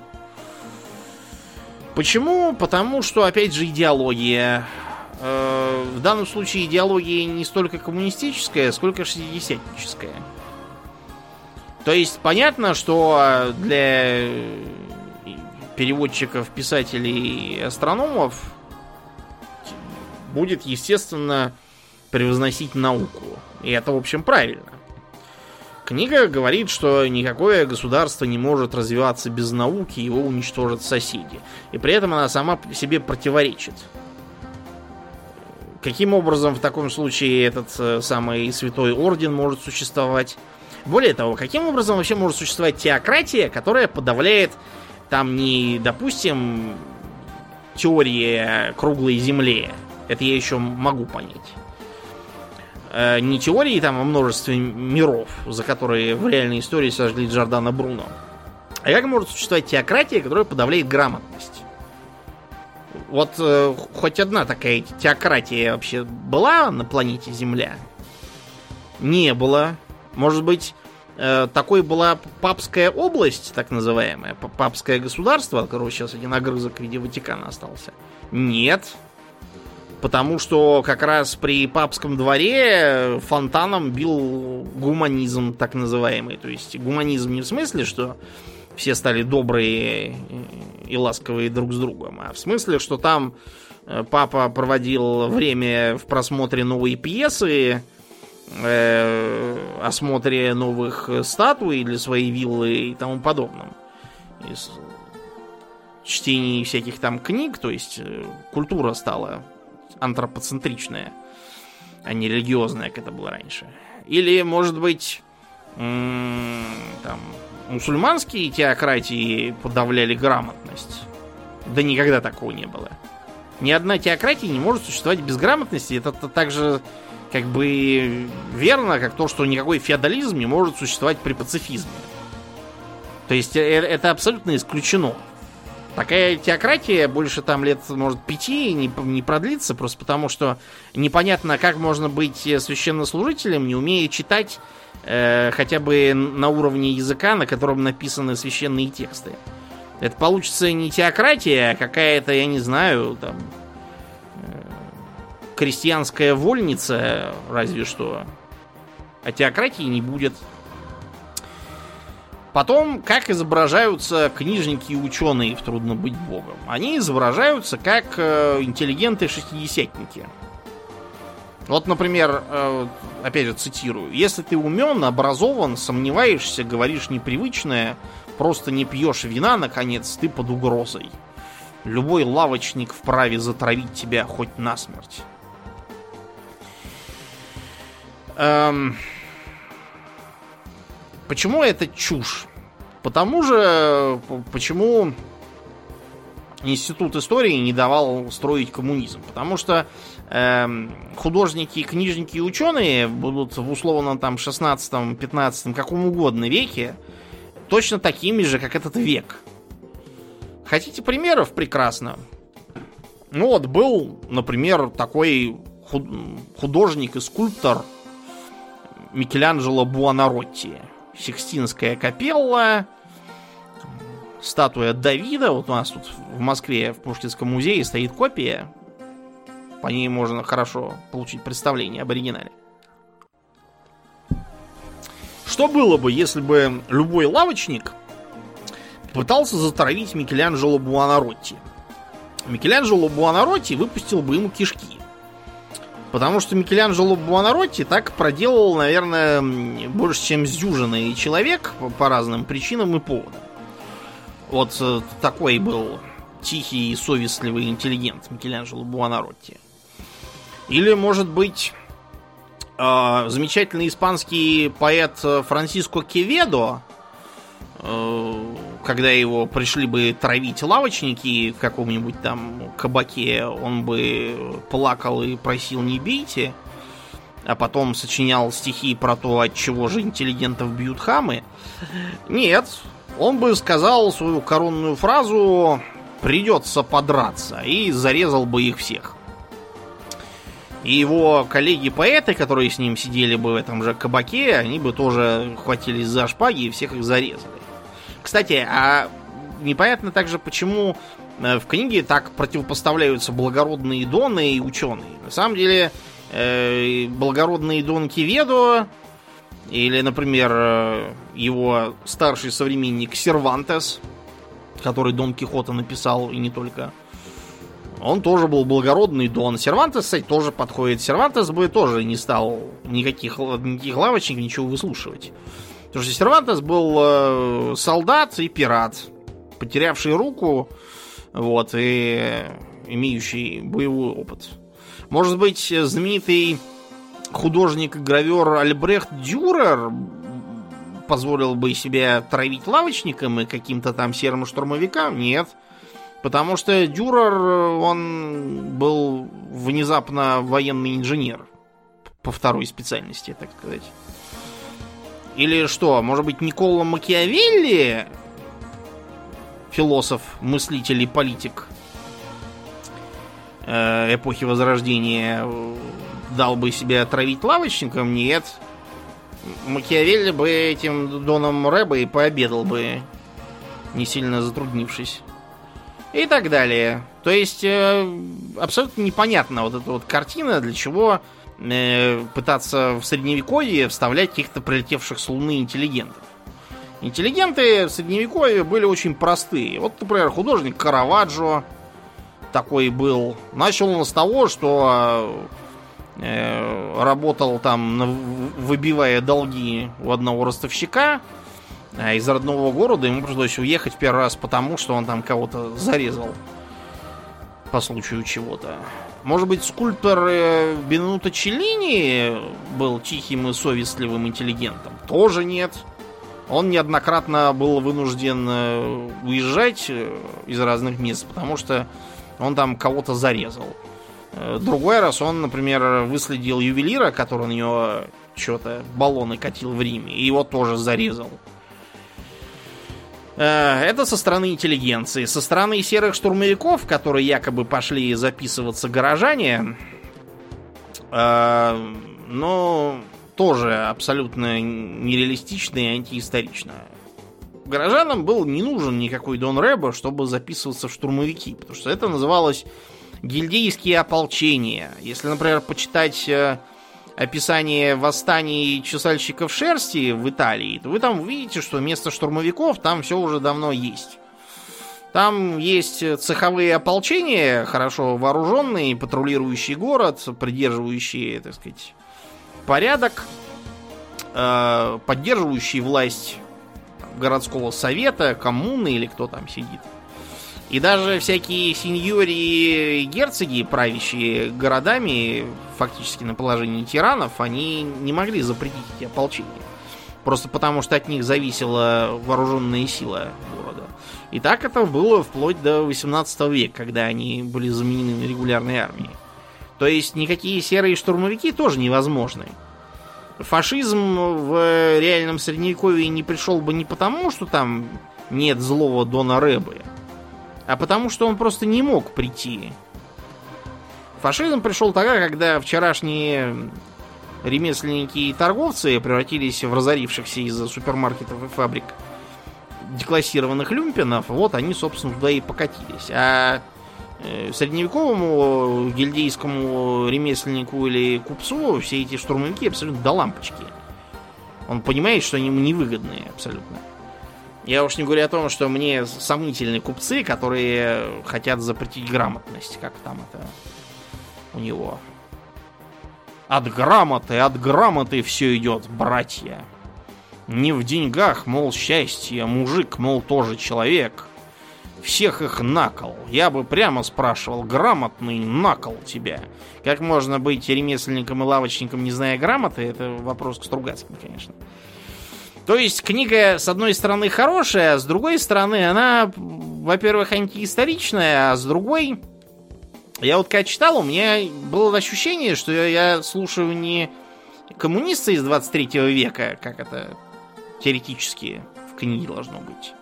B: Почему? Потому что, опять же, идеология. Э, в данном случае идеология не столько коммунистическая, сколько шестидесятническая. То есть понятно, что для переводчиков, писателей и астрономов будет, естественно, превозносить науку. И это, в общем, правильно. Книга говорит, что никакое государство не может развиваться без науки, его уничтожат соседи. И при этом она сама себе противоречит. Каким образом в таком случае этот э, самый святой орден может существовать? Более того, каким образом вообще может существовать теократия, которая подавляет там не, допустим, теория круглой земли. Это я еще могу понять. Э, не теории там о множестве миров, за которые в реальной истории сожгли Джордана Бруно. А как может существовать теократия, которая подавляет грамотность? Вот э, хоть одна такая теократия вообще была на планете Земля? Не было. Может быть, э, такой была папская область, так называемая, папское государство, от которого сейчас один огрызок в виде Ватикана остался? Нет. Потому что как раз при папском дворе фонтаном бил гуманизм, так называемый. То есть гуманизм не в смысле, что все стали добрые и ласковые друг с другом, а в смысле, что там э, папа проводил время в просмотре новой пьесы, э, осмотре новых статуй для своей виллы и тому подобном. Из чтений всяких там книг, то есть э, культура стала антропоцентричная, а не религиозная, как это было раньше. Или, может быть, там, мусульманские теократии подавляли грамотность. Да никогда такого не было. Ни одна теократия не может существовать без грамотности. Это также как бы верно, как то, что никакой феодализм не может существовать при пацифизме. То есть э, это абсолютно исключено. Такая теократия больше там лет, может, пяти не, не продлится, просто потому что непонятно, как можно быть священнослужителем, не умея читать э, хотя бы на уровне языка, на котором написаны священные тексты. Это получится не теократия, а какая-то, я не знаю, там, э, крестьянская вольница, разве что. А теократии не будет. Потом, как изображаются книжники и ученые в «Трудно быть богом». Они изображаются как э, интеллигенты-шестидесятники. Вот, например, э, опять же цитирую. «Если ты умен, образован, сомневаешься, говоришь непривычное, просто не пьешь вина, наконец, ты под угрозой. Любой лавочник вправе затравить тебя хоть насмерть». Эм... Почему это чушь? Потому же, почему Институт истории не давал строить коммунизм. Потому что э, художники, книжники и ученые будут в условном там 16, 15, каком угодно веке точно такими же, как этот век. Хотите примеров? Прекрасно. Ну вот, был, например, такой художник и скульптор Микеланджело Буонаротти. Сикстинская капелла, статуя Давида. Вот у нас тут в Москве в Пушкинском музее стоит копия. По ней можно хорошо получить представление об оригинале. Что было бы, если бы любой лавочник пытался затравить Микеланджело Буонаротти? Микеланджело Буонаротти выпустил бы ему кишки. Потому что Микеланджело Буонаротти так проделал, наверное, больше, чем с человек по, по разным причинам и поводам. Вот э, такой был тихий и совестливый интеллигент Микеланджело Буонаротти. Или, может быть, э, замечательный испанский поэт Франциско Кеведо, э, когда его пришли бы травить лавочники в каком-нибудь там кабаке, он бы плакал и просил не бейте, а потом сочинял стихи про то, от чего же интеллигентов бьют хамы. Нет, он бы сказал свою коронную фразу «придется подраться» и зарезал бы их всех. И его коллеги-поэты, которые с ним сидели бы в этом же кабаке, они бы тоже хватились за шпаги и всех их зарезали. Кстати, а непонятно также, почему э, в книге так противопоставляются благородные доны и ученые. На самом деле, э, благородный дон Киведо или, например, э, его старший современник Сервантес, который Дон Кихота написал и не только, он тоже был благородный Дон. Сервантес, кстати, тоже подходит. Сервантес бы тоже не стал никаких, никаких лавочек, ничего выслушивать. Потому что Сервантес был э, солдат и пират, потерявший руку, вот, и имеющий боевой опыт. Может быть, знаменитый художник и гравер Альбрехт Дюрер позволил бы себе травить лавочникам и каким-то там серым штурмовикам? Нет. Потому что Дюрер, он был внезапно военный инженер по второй специальности, так сказать. Или что, может быть, Никола Макиавелли, философ, мыслитель и политик э, эпохи Возрождения, дал бы себя отравить лавочником? Нет. Макиавелли бы этим Доном Рэба и пообедал бы, не сильно затруднившись. И так далее. То есть, э, абсолютно непонятно вот эта вот картина, для чего э, пытаться в средневековье вставлять каких-то прилетевших с Луны интеллигентов. Интеллигенты в средневековье были очень простые. Вот, например, художник Караваджо такой был. Начал он с того, что э, работал там, выбивая долги у одного ростовщика из родного города. Ему пришлось уехать первый раз потому, что он там кого-то зарезал по случаю чего-то. Может быть, скульптор э, Бенуто Челлини был тихим и совестливым интеллигентом? Тоже нет. Он неоднократно был вынужден э, уезжать э, из разных мест, потому что он там кого-то зарезал. Другой раз он, например, выследил ювелира, который на него что-то баллоны катил в Риме, и его тоже зарезал. Э, это со стороны интеллигенции. Со стороны серых штурмовиков, которые якобы пошли записываться горожане, э, ну, тоже абсолютно нереалистично и антиисторично. Горожанам был не нужен никакой Дон Рэбо, чтобы записываться в штурмовики, потому что это называлось гильдейские ополчения. Если, например, почитать э, описание восстаний чесальщиков шерсти в Италии, то вы там увидите, что вместо штурмовиков там все уже давно есть. Там есть цеховые ополчения, хорошо вооруженные, патрулирующие город, придерживающие, так сказать, порядок, э, поддерживающие власть городского совета, коммуны или кто там сидит. И даже всякие сеньори и герцоги, правящие городами, фактически на положении тиранов, они не могли запретить эти ополчения. Просто потому, что от них зависела вооруженная сила города. И так это было вплоть до 18 века, когда они были заменены на регулярной армией. То есть никакие серые штурмовики тоже невозможны. Фашизм в реальном средневековье не пришел бы не потому, что там нет злого Дона Рэбы, а потому что он просто не мог прийти. Фашизм пришел тогда, когда вчерашние ремесленники и торговцы превратились в разорившихся из-за супермаркетов и фабрик деклассированных люмпинов, вот они, собственно, туда и покатились. А э, средневековому гильдейскому ремесленнику или купцу все эти штурмовики абсолютно до лампочки. Он понимает, что они ему невыгодные абсолютно. Я уж не говорю о том, что мне сомнительные купцы, которые хотят запретить грамотность, как там это у него. От грамоты, от грамоты все идет, братья. Не в деньгах, мол, счастье, мужик, мол, тоже человек. Всех их накол. Я бы прямо спрашивал, грамотный накол тебя. Как можно быть ремесленником и лавочником, не зная грамоты, это вопрос к Стругацким, конечно. То есть книга, с одной стороны, хорошая, а с другой стороны, она, во-первых, антиисторичная, а с другой... Я вот когда читал, у меня было ощущение, что я слушаю не коммуниста из 23 века, как это теоретически в книге должно быть.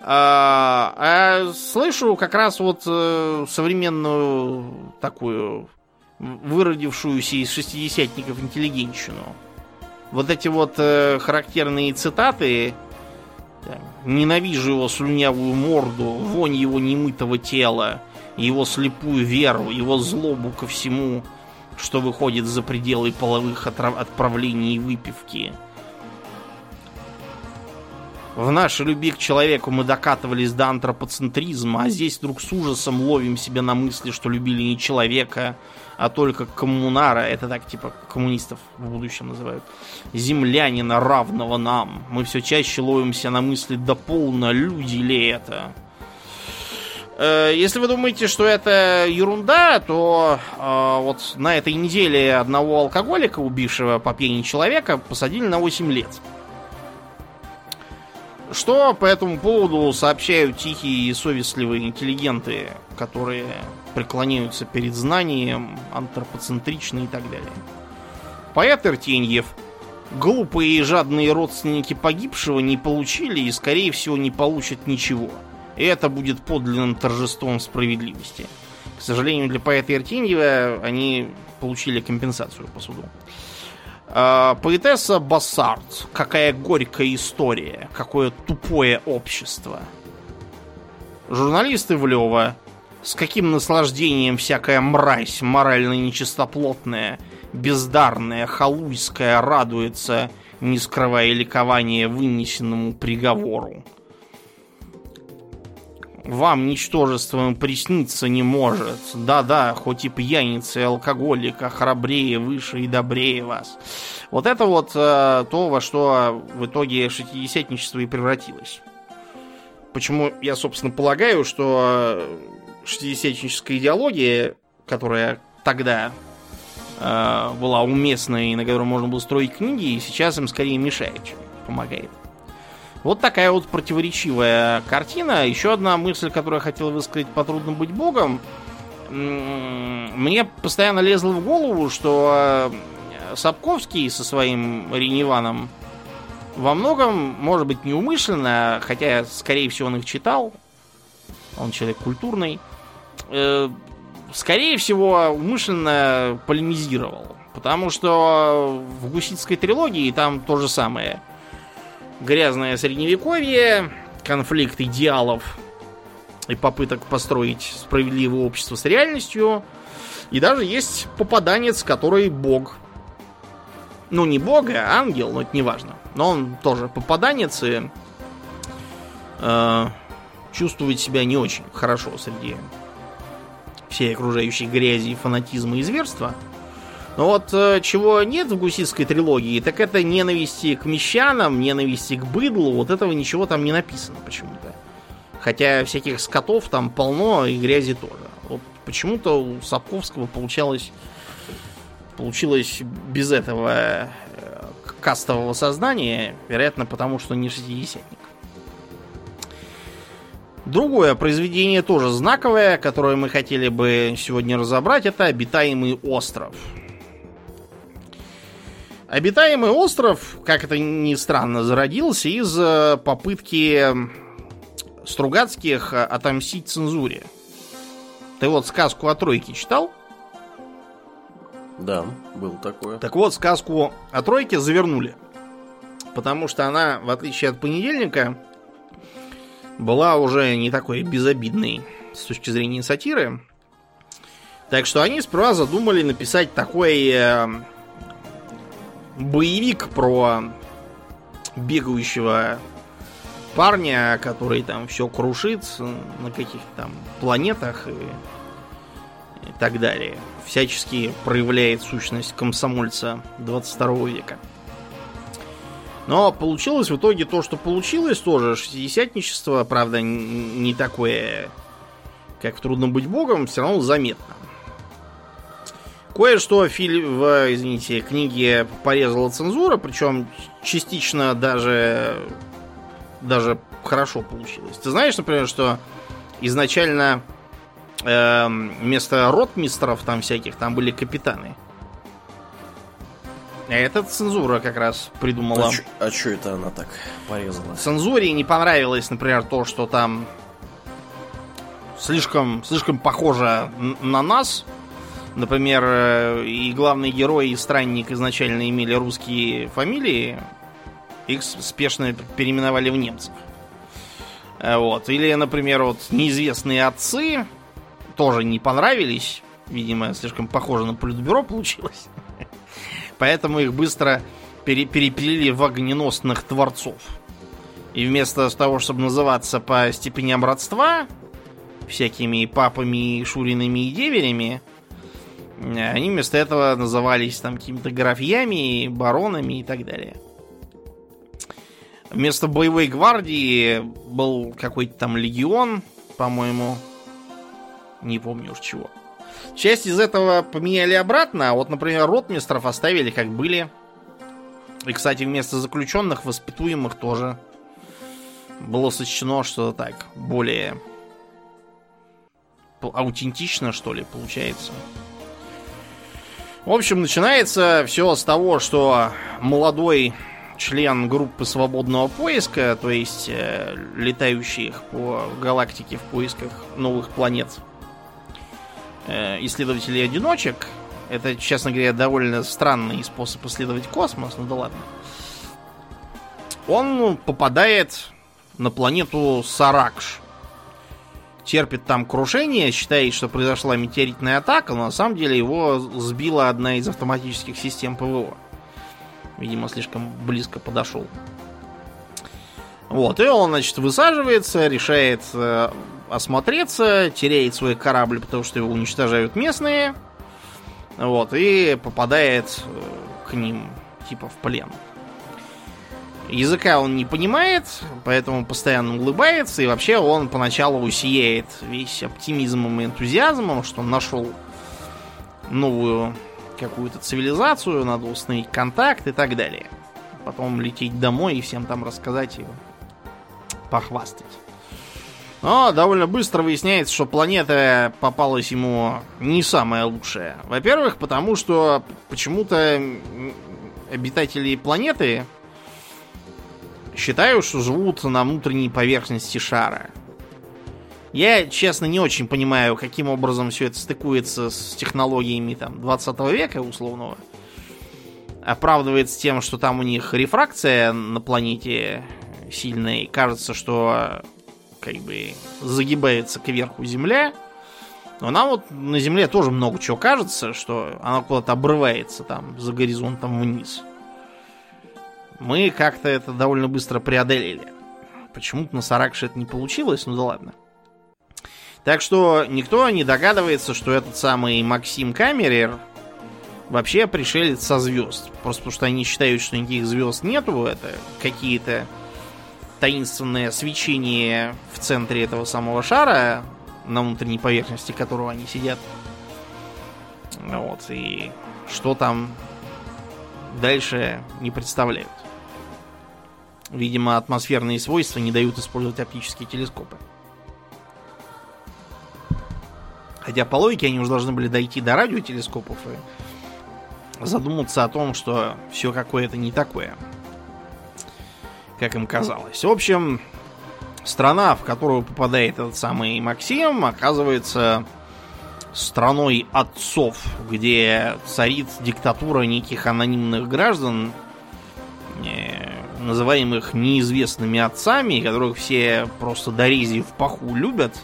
B: А, а слышу как раз вот э, современную такую выродившуюся из шестидесятников интеллигенщину. Вот эти вот э, характерные цитаты «Ненавижу его слюнявую морду, вонь его немытого тела, его слепую веру, его злобу ко всему, что выходит за пределы половых отправлений и выпивки». В нашей любви к человеку мы докатывались до антропоцентризма, а здесь вдруг с ужасом ловим себя на мысли, что любили не человека, а только коммунара, это так типа коммунистов в будущем называют, землянина, равного нам. Мы все чаще ловимся на мысли, да полно, люди ли это? Э, если вы думаете, что это ерунда, то э, вот на этой неделе одного алкоголика, убившего по пьяни человека, посадили на 8 лет. Что по этому поводу сообщают тихие и совестливые интеллигенты, которые преклоняются перед знанием, антропоцентричны и так далее? Поэт Иртеньев. Глупые и жадные родственники погибшего не получили и, скорее всего, не получат ничего. И это будет подлинным торжеством справедливости. К сожалению, для поэта Иртеньева они получили компенсацию по суду. Э, поэтесса Бассард. Какая горькая история. Какое тупое общество. Журналисты Влева. С каким наслаждением всякая мразь, морально нечистоплотная, бездарная, халуйская, радуется, не скрывая ликования вынесенному приговору вам ничтожеством присниться не может. Да-да, хоть и пьяница и а храбрее, выше и добрее вас. Вот это вот э, то, во что в итоге шестидесятничество и превратилось. Почему я, собственно, полагаю, что шестидесятническая идеология, которая тогда э, была уместной и на которой можно было строить книги, сейчас им скорее мешает, чем помогает. Вот такая вот противоречивая картина. Еще одна мысль, которую я хотел высказать по трудно быть богом. Мне постоянно лезло в голову, что э, Сапковский со своим Реневаном во многом, может быть, неумышленно, хотя, скорее всего, он их читал. Он человек культурный. Э, скорее всего, умышленно полемизировал. Потому что в гуситской трилогии там то же самое – грязное средневековье, конфликт идеалов и попыток построить справедливое общество с реальностью. И даже есть попаданец, который бог. Ну, не бог, а ангел, но это не важно. Но он тоже попаданец и э, чувствует себя не очень хорошо среди всей окружающей грязи, фанатизма и зверства. Но вот э, чего нет в гуситской трилогии, так это ненависти к мещанам, ненависти к быдлу. Вот этого ничего там не написано почему-то. Хотя всяких скотов там полно и грязи тоже. Вот почему-то у Сапковского получалось, получилось без этого э, кастового сознания, вероятно, потому что не шестидесятник. Другое произведение тоже знаковое, которое мы хотели бы сегодня разобрать, это «Обитаемый остров». Обитаемый остров, как это ни странно, зародился из э, попытки Стругацких отомстить цензуре. Ты вот сказку о тройке читал?
A: Да, был такое.
B: Так вот, сказку о тройке завернули. Потому что она, в отличие от понедельника, была уже не такой безобидной с точки зрения сатиры. Так что они сперва задумали написать такой э, боевик про бегающего парня, который там все крушит на каких-то там планетах и, и так далее. Всячески проявляет сущность комсомольца 22 века. Но получилось в итоге то, что получилось тоже. Шестидесятничество, правда, не такое, как в «Трудно быть богом», все равно заметно. Кое-что в, в, извините, книге порезала цензура, причем частично даже, даже хорошо получилось. Ты знаешь, например, что изначально э, вместо ротмистров там всяких, там были капитаны. А это цензура как раз придумала.
A: А что а это она так порезала?
B: Цензуре не понравилось, например, то, что там слишком, слишком похоже на нас. Например, э, и главный герой, и странник изначально имели русские фамилии, их спешно переименовали в немцев. Э, вот. Или, например, вот неизвестные отцы тоже не понравились. Видимо, слишком похоже на политбюро получилось. Поэтому их быстро пере перепилили в огненосных творцов. И вместо того, чтобы называться по степеням родства, всякими папами, шуриными и деверями, они вместо этого назывались там какими-то графьями, баронами и так далее. Вместо боевой гвардии был какой-то там легион, по-моему. Не помню уж чего. Часть из этого поменяли обратно, а вот, например, ротмистров оставили как были. И, кстати, вместо заключенных, воспитуемых тоже было сочтено что-то так, более аутентично, что ли, получается. В общем, начинается все с того, что молодой член группы свободного поиска, то есть э, летающих по галактике в поисках новых планет, Э, исследователей-одиночек. Это, честно говоря, довольно странный способ исследовать космос, ну да ладно. Он попадает на планету Саракш. Терпит там крушение, считает, что произошла метеоритная атака, но на самом деле его сбила одна из автоматических систем ПВО. Видимо, слишком близко подошел. Вот, и он, значит, высаживается, решает э, осмотреться, теряет свой корабль, потому что его уничтожают местные. Вот, и попадает э, к ним, типа, в плен. Языка он не понимает, поэтому постоянно улыбается, и вообще он поначалу сияет весь оптимизмом и энтузиазмом, что он нашел новую какую-то цивилизацию, надо установить контакт и так далее. Потом лететь домой и всем там рассказать и похвастать. Но довольно быстро выясняется, что планета попалась ему не самая лучшая. Во-первых, потому что почему-то обитатели планеты считают, что живут на внутренней поверхности шара. Я, честно, не очень понимаю, каким образом все это стыкуется с технологиями там, 20 века условного. Оправдывается тем, что там у них рефракция на планете сильная, и кажется, что как бы загибается кверху земля. Но нам вот на земле тоже много чего кажется, что она куда-то обрывается там за горизонтом вниз. Мы как-то это довольно быстро преодолели. Почему-то на Саракше это не получилось, ну да ладно. Так что никто не догадывается, что этот самый Максим Камерер вообще пришелец со звезд. Просто потому что они считают, что никаких звезд нету, это какие-то таинственное свечение в центре этого самого шара, на внутренней поверхности которого они сидят. Вот, и что там дальше не представляют. Видимо, атмосферные свойства не дают использовать оптические телескопы. Хотя по логике они уже должны были дойти до радиотелескопов и задуматься о том, что все какое-то не такое как им казалось. В общем, страна, в которую попадает этот самый Максим, оказывается страной отцов, где царит диктатура неких анонимных граждан, э, называемых неизвестными отцами, которых все просто до рези в паху любят.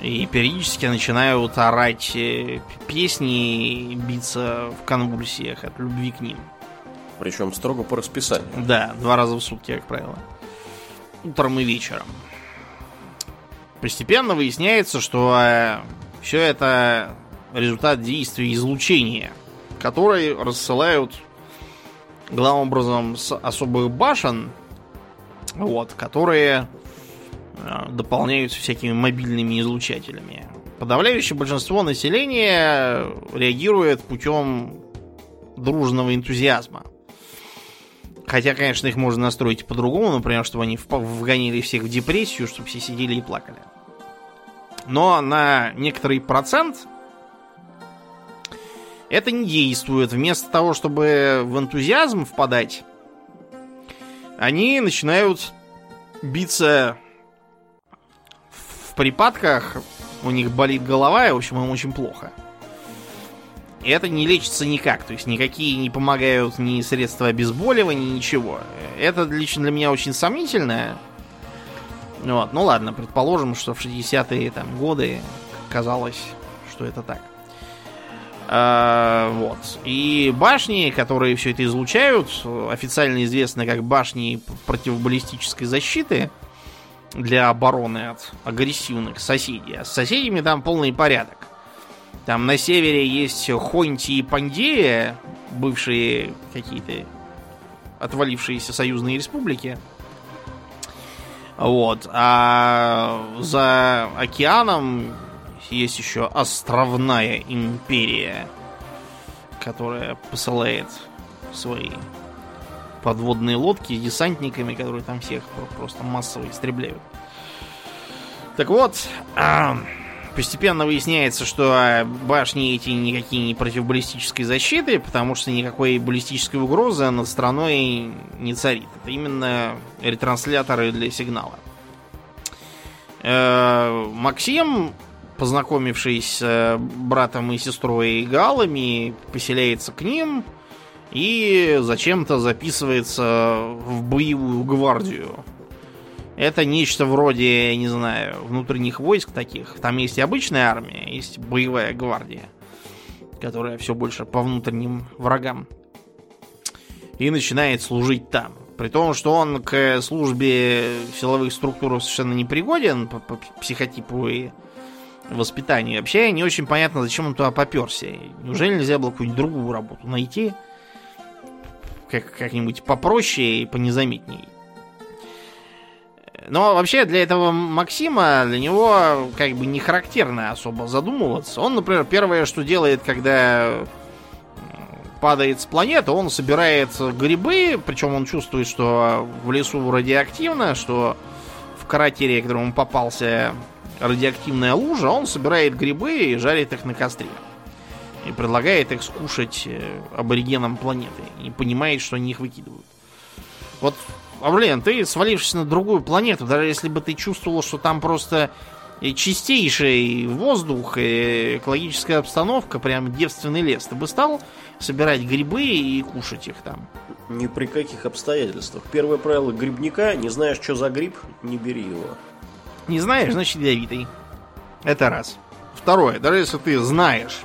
B: И периодически начинают орать э, песни биться в конвульсиях от любви к ним.
A: Причем строго по расписанию.
B: Да, два раза в сутки, как правило. Утром и вечером. Постепенно выясняется, что э, Все это результат действия излучения, который рассылают главным образом с особых башен, вот, которые э, дополняются всякими мобильными излучателями. Подавляющее большинство населения реагирует путем дружного энтузиазма. Хотя, конечно, их можно настроить по-другому, например, чтобы они вгонили всех в депрессию, чтобы все сидели и плакали. Но на некоторый процент это не действует. Вместо того, чтобы в энтузиазм впадать, они начинают биться в припадках, у них болит голова, и, в общем, им очень плохо. Это не лечится никак, то есть никакие не помогают ни средства обезболивания, ничего. Это лично для меня очень сомнительно. Вот, ну ладно, предположим, что в 60-е там, годы казалось, что это так. А, вот. И башни, которые все это излучают, официально известны как башни противобаллистической защиты для обороны от агрессивных соседей. А с соседями там полный порядок. Там на севере есть Хонти и Пандея, бывшие какие-то отвалившиеся союзные республики. Вот. А за океаном есть еще островная империя, которая посылает свои подводные лодки с десантниками, которые там всех просто массово истребляют. Так вот, постепенно выясняется, что башни эти никакие не противобаллистической защиты, потому что никакой баллистической угрозы над страной не царит. Это именно ретрансляторы для сигнала. Э, Максим познакомившись с э, братом и сестрой Галами, поселяется к ним и зачем-то записывается в боевую гвардию. Это нечто вроде, не знаю, внутренних войск таких. Там есть и обычная армия, есть боевая гвардия, которая все больше по внутренним врагам. И начинает служить там. При том, что он к службе силовых структур совершенно не пригоден по, по психотипу и воспитания. Вообще не очень понятно, зачем он туда поперся. Неужели нельзя было какую-нибудь другую работу найти? Как, как-нибудь попроще и понезаметней. Но вообще для этого Максима, для него как бы не характерно особо задумываться. Он, например, первое, что делает, когда падает с планеты, он собирает грибы, причем он чувствует, что в лесу радиоактивно, что в кратере, которому попался радиоактивная лужа, он собирает грибы и жарит их на костре. И предлагает их скушать э, аборигенам планеты. И понимает, что они их выкидывают. Вот, а блин, ты свалившись на другую планету, даже если бы ты чувствовал, что там просто чистейший воздух, и экологическая обстановка, прям девственный лес, ты бы стал собирать грибы и кушать их там?
A: Ни при каких обстоятельствах. Первое правило грибника, не знаешь, что за гриб, не бери его.
B: Не знаешь, значит ядовитый. Это раз. Второе, даже если ты знаешь,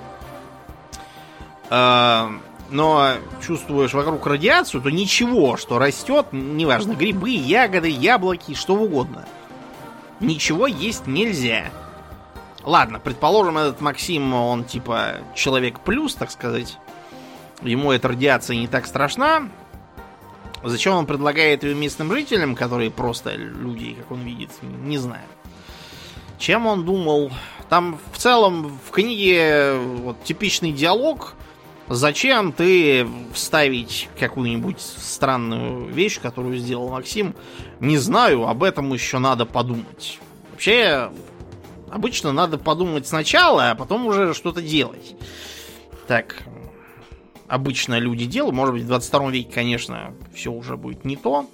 B: э, но чувствуешь вокруг радиацию, то ничего, что растет, неважно, грибы, ягоды, яблоки, что угодно, ничего есть нельзя. Ладно, предположим, этот Максим, он типа человек плюс, так сказать. Ему эта радиация не так страшна. Зачем он предлагает ее местным жителям, которые просто люди, как он видит, не знаю. Чем он думал? Там в целом в книге вот типичный диалог. Зачем ты вставить какую-нибудь странную вещь, которую сделал Максим? Не знаю, об этом еще надо подумать. Вообще, обычно надо подумать сначала, а потом уже что-то делать. Так, обычно люди делают. Может быть, в 22 веке, конечно, все уже будет не то.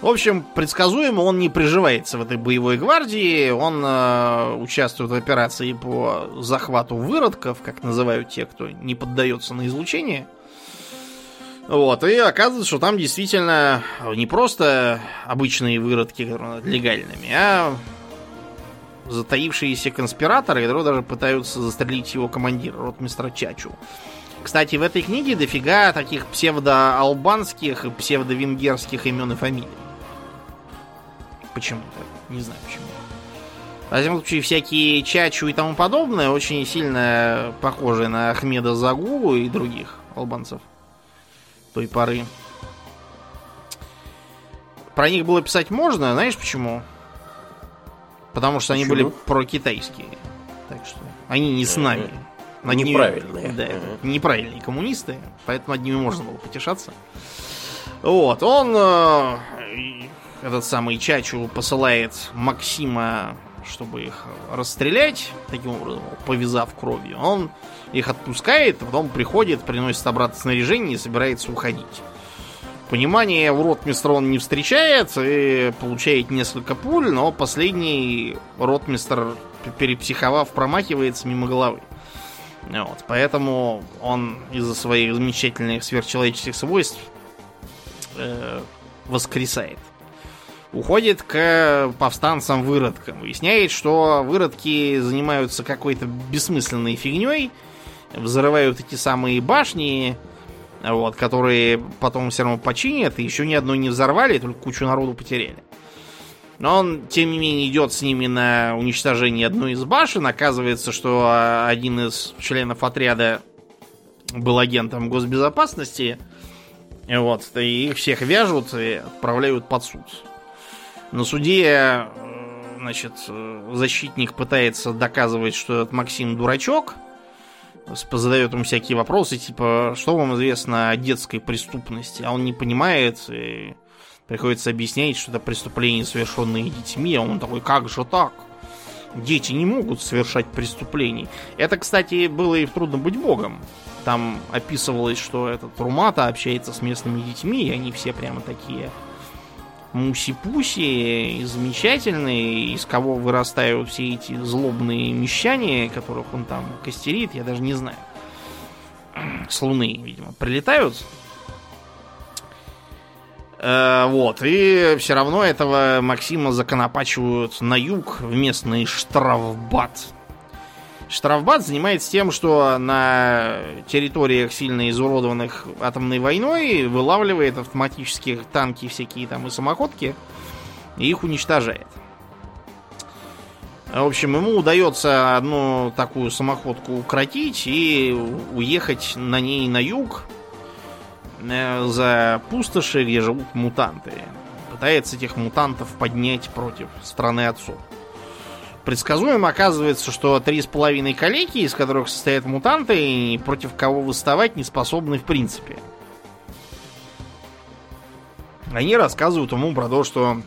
B: В общем, предсказуемо он не приживается в этой боевой гвардии. Он э, участвует в операции по захвату выродков, как называют те, кто не поддается на излучение. Вот, и оказывается, что там действительно не просто обычные выродки, которые легальными, а затаившиеся конспираторы, которые даже пытаются застрелить его командира, ротмистра Чачу. Кстати, в этой книге дофига таких псевдоалбанских и псевдовенгерских имен и фамилий. Почему-то. Не знаю почему. В всяком случае, всякие Чачу и тому подобное очень сильно похожи на Ахмеда Загу и других албанцев той поры. Про них было писать можно, знаешь почему? Потому что они
A: Почему?
B: были прокитайские. Так что они не с нами. Над ними-
A: Неправильные.
B: Да, неправильные коммунисты, поэтому над ними можно было потешаться. Вот, он, э, этот самый Чачу, посылает Максима, чтобы их расстрелять, таким образом, повязав кровью. Он их отпускает, потом приходит, приносит обратно снаряжение и собирается уходить. Понимания у ротмистра он не встречает и получает несколько пуль, но последний ротмистр, перепсиховав, промахивается мимо головы. Вот, поэтому он из-за своих замечательных сверхчеловеческих свойств э, воскресает. Уходит к повстанцам-выродкам. Выясняет, что выродки занимаются какой-то бессмысленной фигней, взрывают эти самые башни, вот, которые потом все равно починят, и еще ни одной не взорвали, только кучу народу потеряли. Но он, тем не менее, идет с ними на уничтожение одной из башен. Оказывается, что а, один из членов отряда был агентом госбезопасности. Вот, и их всех вяжут и отправляют под суд. На суде, э, значит, э, защитник пытается доказывать, что этот Максим дурачок. Задает ему всякие вопросы, типа, что вам известно о детской преступности? А он не понимает, и приходится объяснять, что это преступления, совершенные детьми. А он такой, как же так? Дети не могут совершать преступлений. Это, кстати, было и в «Трудно быть богом». Там описывалось, что этот Румата общается с местными детьми, и они все прямо такие муси-пуси и замечательные, из кого вырастают все эти злобные мещане, которых он там костерит, я даже не знаю. С Луны, видимо, прилетают. Э, вот, и все равно этого Максима законопачивают на юг в местный штрафбат. Штрафбат занимается тем, что на территориях сильно изуродованных атомной войной вылавливает автоматических танки всякие там и самоходки и их уничтожает. В общем, ему удается одну такую самоходку укротить и уехать на ней на юг э, за пустоши, где живут мутанты. Пытается этих мутантов поднять против страны отцов. Предсказуемо оказывается, что три с половиной калеки, из которых состоят мутанты, против кого выставать не способны в принципе. Они рассказывают ему про то, что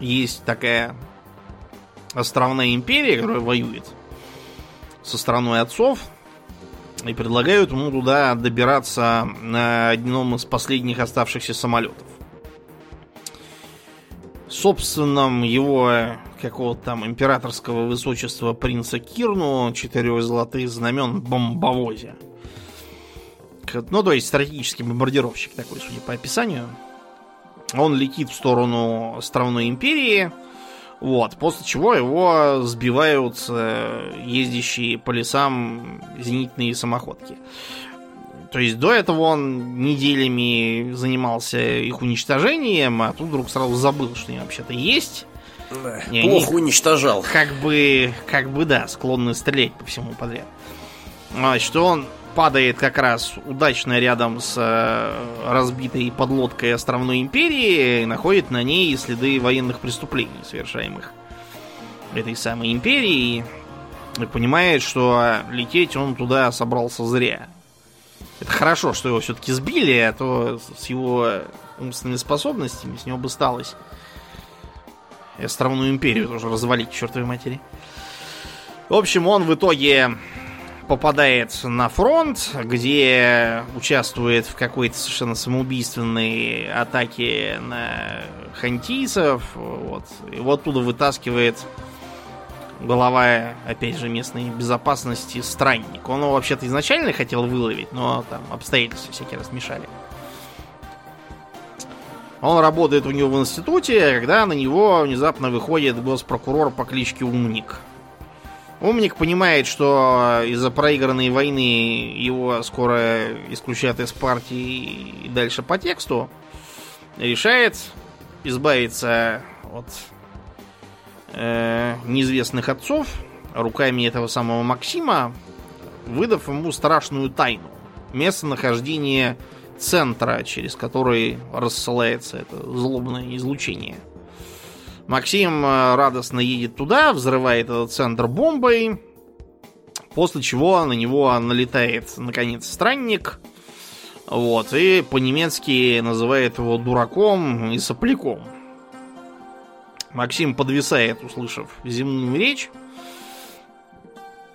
B: есть такая островная империя, которая воюет со страной отцов, и предлагают ему туда добираться на одном из последних оставшихся самолетов. Собственном его какого-то там императорского высочества принца Кирну четырех золотых знамен бомбовозе. Ну, то есть стратегический бомбардировщик такой, судя по описанию. Он летит в сторону островной империи, вот, после чего его сбивают э, ездящие по лесам зенитные самоходки. То есть до этого он неделями занимался их уничтожением, а тут вдруг сразу забыл, что они вообще-то есть.
A: Да,
B: Не,
A: Плохо уничтожал.
B: Как бы, как бы, да, склонны стрелять по всему подряд. А, Что он падает как раз удачно рядом с э, разбитой подлодкой островной империи и находит на ней следы военных преступлений, совершаемых этой самой империи. И понимает, что лететь он туда собрался зря. Это хорошо, что его все-таки сбили, а то с его умственными способностями с него бы сталось и островную империю тоже развалить, чертовой матери. В общем, он в итоге попадает на фронт, где участвует в какой-то совершенно самоубийственной атаке на хантийцев. Вот. Вот оттуда вытаскивает глава, опять же, местной безопасности странник. Он его вообще-то изначально хотел выловить, но там обстоятельства всякие раз мешали. Он работает у него в институте, когда на него внезапно выходит госпрокурор по кличке Умник. Умник понимает, что из-за проигранной войны его скоро исключат из партии и дальше по тексту. Решает избавиться от э, неизвестных отцов руками этого самого Максима, выдав ему страшную тайну. Местонахождение центра, через который рассылается это злобное излучение. Максим э, радостно едет туда, взрывает этот центр бомбой, после чего на него налетает, наконец, странник, вот, и по-немецки называет его дураком и сопляком. Максим подвисает, услышав земную речь,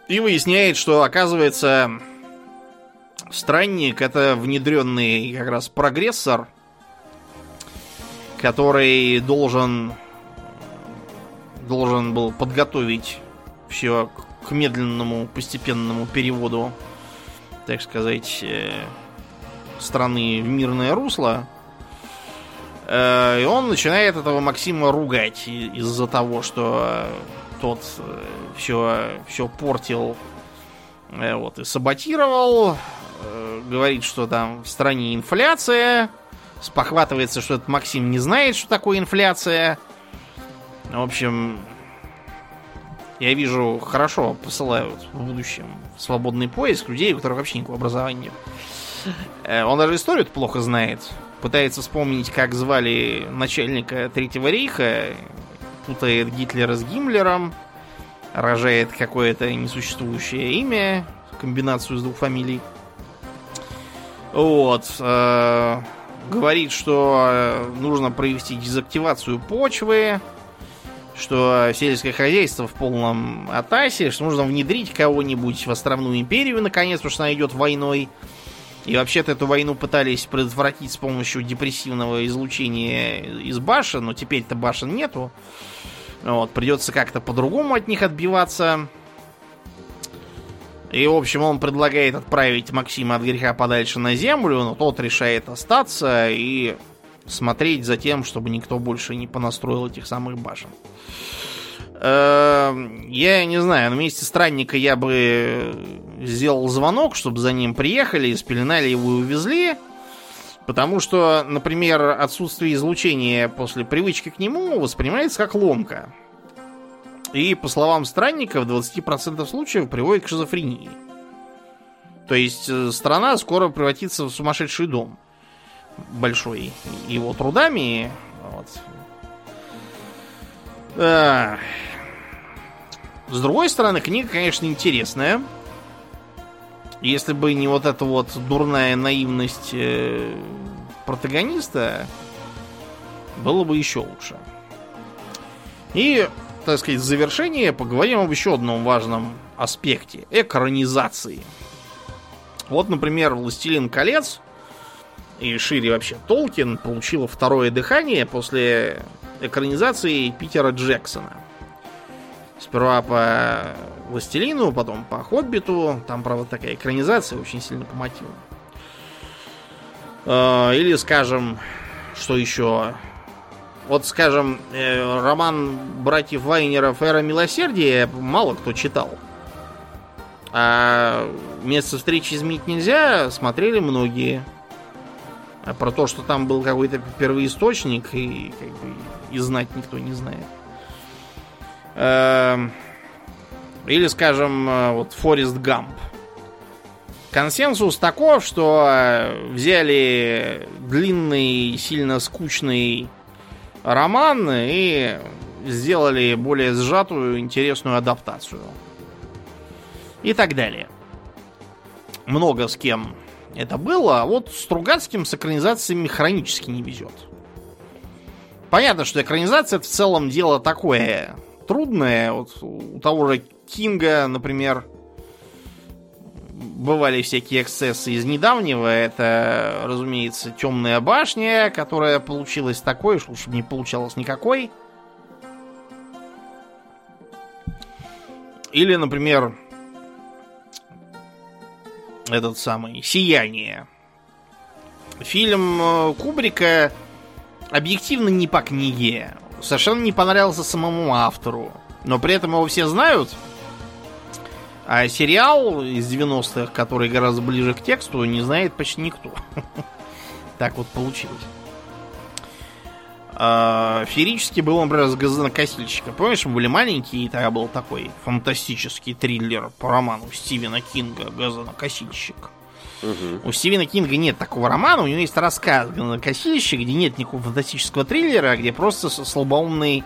B: и выясняет, что, оказывается, странник это внедренный как раз прогрессор, который должен должен был подготовить все к медленному постепенному переводу, так сказать, э, страны в мирное русло. Э, и он начинает этого Максима ругать из-за того, что тот все, э, все портил вот, и саботировал. Говорит, что там в стране инфляция. Спохватывается, что этот Максим не знает, что такое инфляция. В общем, я вижу, хорошо посылают в будущем свободный поиск людей, у которых вообще никакого образования нет. Э, он даже историю плохо знает. Пытается вспомнить, как звали начальника Третьего рейха, путает Гитлера с Гиммлером, рожает какое-то несуществующее имя, комбинацию из двух фамилий. Вот. Э, говорит, что э, нужно провести дезактивацию почвы, что сельское хозяйство в полном атасе, что нужно внедрить кого-нибудь в островную империю, наконец, потому что она идет войной. И вообще-то эту войну пытались предотвратить с помощью депрессивного излучения из башен, но теперь-то башен нету. Вот, придется как-то по-другому от них отбиваться. И, в общем, он предлагает отправить Максима от греха подальше на землю, но тот решает остаться и смотреть за тем, чтобы никто больше не понастроил этих самых башен. Эм, я не знаю, на месте странника я бы сделал звонок, чтобы за ним приехали, спеленали его и увезли. Потому что, например, отсутствие излучения после привычки к нему воспринимается как ломка. И, по словам странника, в 20% случаев приводит к шизофрении. То есть э, страна скоро превратится в сумасшедший дом большой его трудами. Вот. А... С другой стороны, книга, конечно, интересная. Если бы не вот эта вот дурная наивность э, протагониста, было бы еще лучше. И, так сказать, в завершение поговорим об еще одном важном аспекте экранизации. Вот, например, «Властелин колец» и шире вообще Толкин получила второе дыхание после экранизации Питера Джексона. Сперва по Властелину, потом по Хоббиту. Там, правда, такая экранизация очень сильно по мотивам. А, или, скажем, что еще? Вот, скажем, э, роман братьев Вайнеров «Эра милосердия» мало кто читал. А место встречи изменить нельзя, смотрели многие. А про то, что там был какой-то первоисточник, и, как бы, и знать никто не знает. Эм, или, скажем, э, вот Форест Гамп. Консенсус таков, что э, взяли длинный, сильно скучный роман и сделали более сжатую, интересную адаптацию. И так далее. Много с кем это было, а вот Стругацким с экранизациями хронически не везет. Понятно, что экранизация это в целом дело такое трудное. Вот у того же Кинга, например, бывали всякие эксцессы из недавнего. Это, разумеется, темная башня, которая получилась такой, что не получалось никакой. Или, например, этот самый «Сияние». Фильм э, Кубрика объективно не по книге. Совершенно не понравился самому автору. Но при этом его все знают. А сериал из 90-х, который гораздо ближе к тексту, не знает почти никто. Так вот получилось. А, феерически был, с газонокосильщика. Помнишь, мы были маленькие, и тогда был такой фантастический триллер по роману Стивена Кинга «Газонокосильщик». Угу. У Стивена Кинга нет такого романа, у него есть рассказ «Газонокосильщик», где нет никакого фантастического триллера, а где просто слабоумный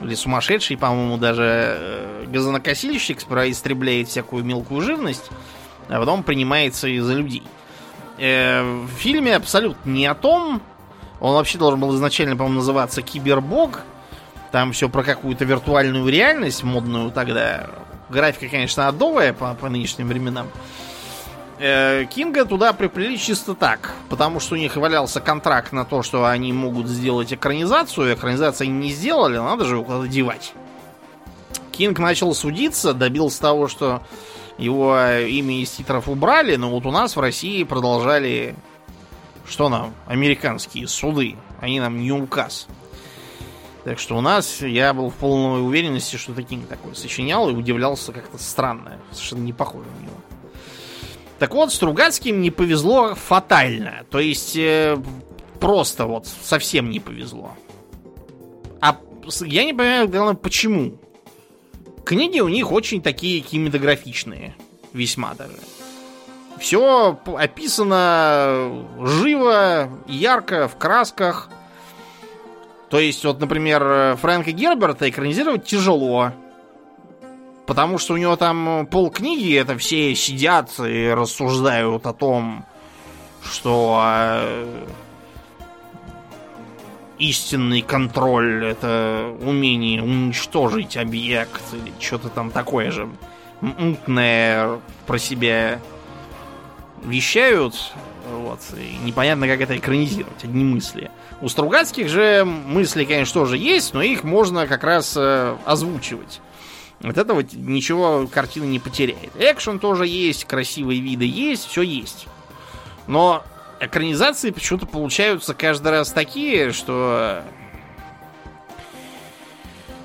B: или сумасшедший, по-моему, даже э, газонокосильщик истребляет всякую мелкую живность, а потом принимается из-за людей. Э, в фильме абсолютно не о том, он вообще должен был изначально, по-моему, называться Кибербог. Там все про какую-то виртуальную реальность модную тогда. Графика, конечно, адовая по, по нынешним временам. Э, Кинга туда приплели чисто так, потому что у них валялся контракт на то, что они могут сделать экранизацию. Они не сделали, надо же его куда-то девать. Кинг начал судиться, добился того, что его имя из титров убрали, но вот у нас в России продолжали что нам, американские суды, они нам не указ. Так что у нас я был в полной уверенности, что Кинг такой сочинял и удивлялся как-то странно. Совершенно не похоже на него. Так вот, Стругацким не повезло фатально. То есть, э, просто вот совсем не повезло. А я не понимаю, главное, почему. Книги у них очень такие кинематографичные. Весьма даже. Все описано живо, ярко, в красках. То есть, вот, например, Фрэнка Герберта экранизировать тяжело. Потому что у него там пол книги, это все сидят и рассуждают о том, что э, истинный контроль это умение уничтожить объект или что-то там такое же мутное про себя вещают, вот, и непонятно, как это экранизировать, одни мысли. У Стругацких же мысли, конечно, тоже есть, но их можно как раз э, озвучивать. Вот этого ничего картина не потеряет. Экшен тоже есть, красивые виды есть, все есть. Но экранизации почему-то получаются каждый раз такие, что...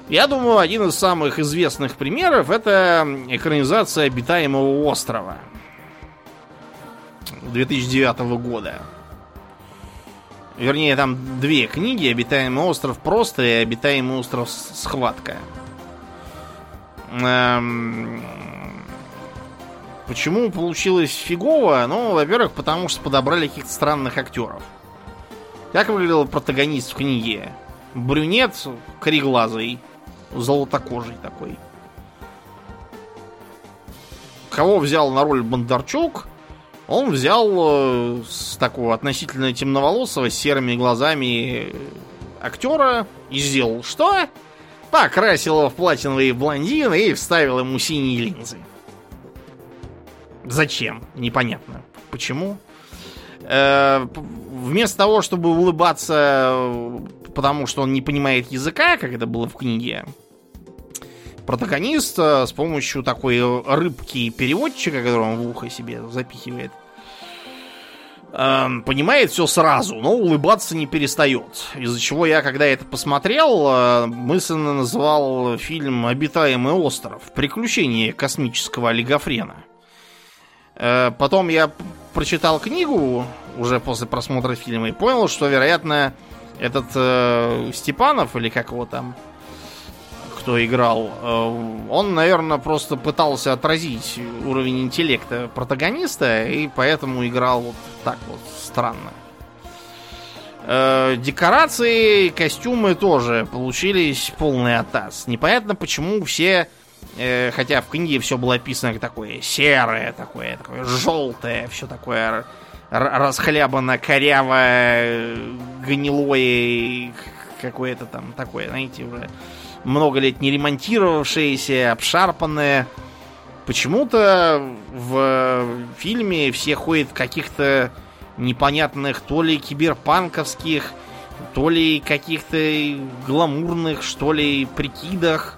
B: Я думаю, один из самых известных примеров это экранизация обитаемого острова. 2009 года. Вернее, там две книги. Обитаемый остров просто и Обитаемый остров схватка. Эм... Почему получилось фигово? Ну, во-первых, потому что подобрали каких-то странных актеров. Как выглядел протагонист в книге? Брюнет, кореглазый, золотокожий такой. Кого взял на роль Бондарчук? Он взял э, с такого относительно темноволосого, с серыми глазами актера и сделал что? Покрасил его в платиновый блондин и вставил ему синие линзы. Зачем? Непонятно. Почему? Э, вместо того, чтобы улыбаться, потому что он не понимает языка, как это было в книге, протагонист э, с помощью такой рыбки переводчика, который он в ухо себе запихивает, Эм, понимает все сразу, но улыбаться не перестает. Из-за чего я, когда это посмотрел, э, мысленно назвал фильм «Обитаемый остров. Приключения космического олигофрена». Э, потом я прочитал книгу уже после просмотра фильма и понял, что, вероятно, этот э, Степанов, или как его там, кто играл, э, он, наверное, просто пытался отразить уровень интеллекта протагониста, и поэтому играл вот так вот странно. Э, декорации, костюмы тоже получились полный атас. Непонятно, почему все, э, хотя в книге все было описано такое серое, такое, такое желтое, все такое расхлябано, корявое, гнилое, какое-то там такое, знаете, уже много лет не ремонтировавшиеся, обшарпанные. Почему-то в фильме все ходят в каких-то непонятных то ли киберпанковских, то ли каких-то гламурных, что ли, прикидах.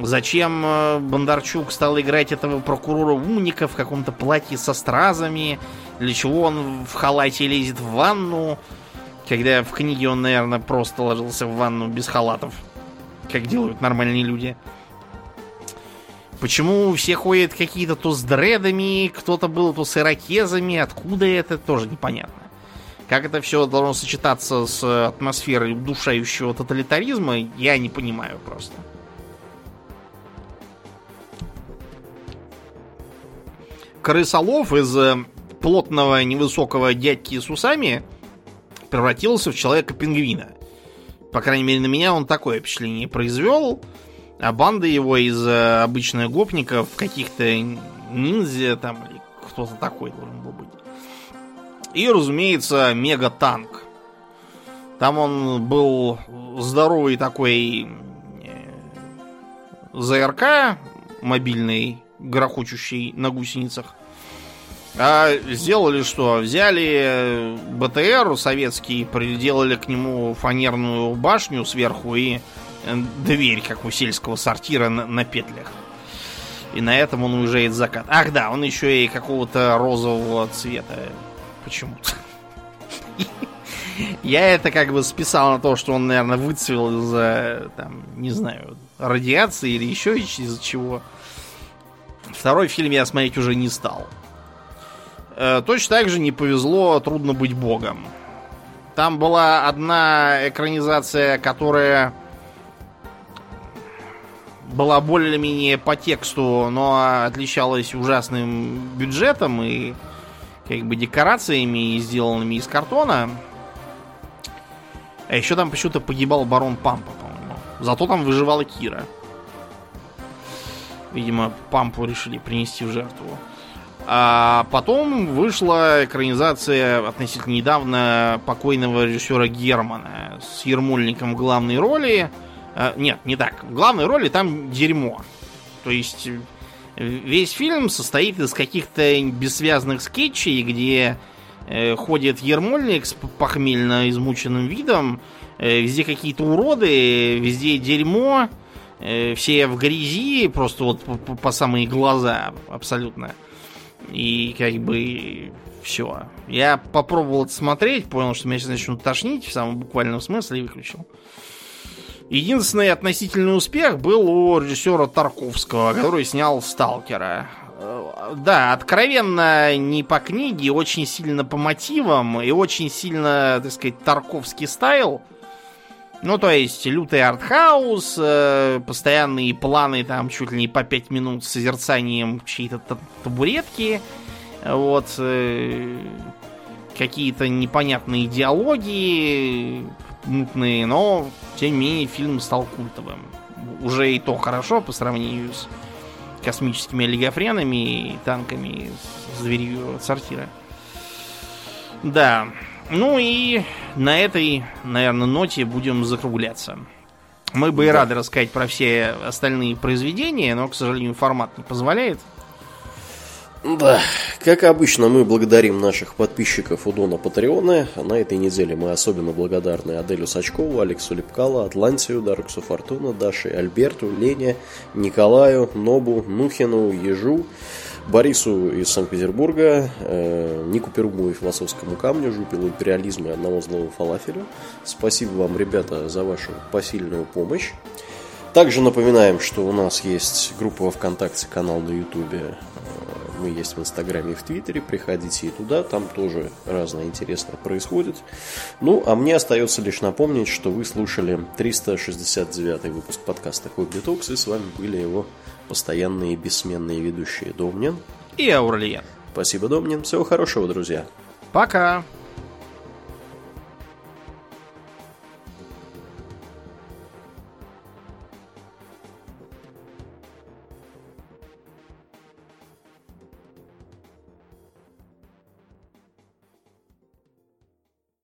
B: Зачем э, Бондарчук стал играть этого прокурора умника в каком-то платье со стразами? Для чего он в халате лезет в ванну? Когда в книге он, наверное, просто ложился в ванну без халатов как делают нормальные люди. Почему все ходят какие-то то с дредами, кто-то был то с ирокезами, откуда это, тоже непонятно. Как это все должно сочетаться с атмосферой удушающего тоталитаризма, я не понимаю просто. Крысолов из э, плотного невысокого дядьки с усами превратился в человека-пингвина. По крайней мере, на меня он такое впечатление произвел. А банда его из э, обычных гопников, каких-то ниндзя там, или кто-то такой должен был быть. И, разумеется, мега-танк. Там он был здоровый такой э, ЗРК мобильный, грохочущий на гусеницах. А сделали что? Взяли э, БТР советский, приделали к нему фанерную башню сверху и э, дверь, как у сельского сортира на, на петлях. И на этом он уезжает в закат. Ах да, он еще и какого-то розового цвета. Почему-то. Я это как бы списал на то, что он, наверное, выцвел из-за, там, не знаю, радиации или еще из-за чего. Второй фильм я смотреть уже не стал. Э, точно так же не повезло «Трудно быть богом». Там была одна экранизация, которая была более-менее по тексту, но отличалась ужасным бюджетом и как бы декорациями, сделанными из картона. А еще там почему-то погибал барон Пампа, по-моему. Зато там выживала Кира. Видимо, Пампу решили принести в жертву. А потом вышла экранизация относительно недавно покойного режиссера Германа с Ермольником в главной роли. А, нет, не так. В главной роли там дерьмо. То есть весь фильм состоит из каких-то бессвязных скетчей, где э, ходит Ермольник с похмельно измученным видом, э, везде какие-то уроды, везде дерьмо, э, все в грязи, просто вот по, по самые глаза абсолютно. И как бы все. Я попробовал это смотреть, понял, что меня сейчас начнут тошнить в самом буквальном смысле и выключил. Единственный относительный успех был у режиссера Тарковского, который снял Сталкера. Э, да, откровенно не по книге, очень сильно по мотивам и очень сильно, так сказать, Тарковский стайл. Ну, то есть, лютый артхаус, э, постоянные планы там чуть ли не по 5 минут с созерцанием чьей-то табуретки. Вот. Э, какие-то непонятные диалоги, мутные, но, тем не менее, фильм стал культовым. Уже и то хорошо по сравнению с космическими олигофренами и танками с зверью сортира. Да, ну и на этой, наверное, ноте будем закругляться. Мы бы да. и рады рассказать про все остальные произведения, но, к сожалению, формат не позволяет.
A: Да, как обычно, мы благодарим наших подписчиков у Дона Патреона. На этой неделе мы особенно благодарны Аделю Сачкову, Алексу Лепкало, Атлантию, Дарксу Фортуна, Даше Альберту, Лене, Николаю, Нобу, Нухину, Ежу, Борису из Санкт-Петербурга, э, Нику Перуму и философскому камню, жупилу империализма и одного злого фалафеля. Спасибо вам, ребята, за вашу посильную помощь. Также напоминаем, что у нас есть группа во ВКонтакте, канал на Ютубе. Э, мы есть в Инстаграме и в Твиттере. Приходите и туда, там тоже разное интересное происходит. Ну, а мне остается лишь напомнить, что вы слушали 369 выпуск подкаста Хобби Токс, и с вами были его постоянные бессменные ведущие Домнин
B: и Аурлиен.
A: Спасибо, Домнин. Всего хорошего, друзья.
B: Пока.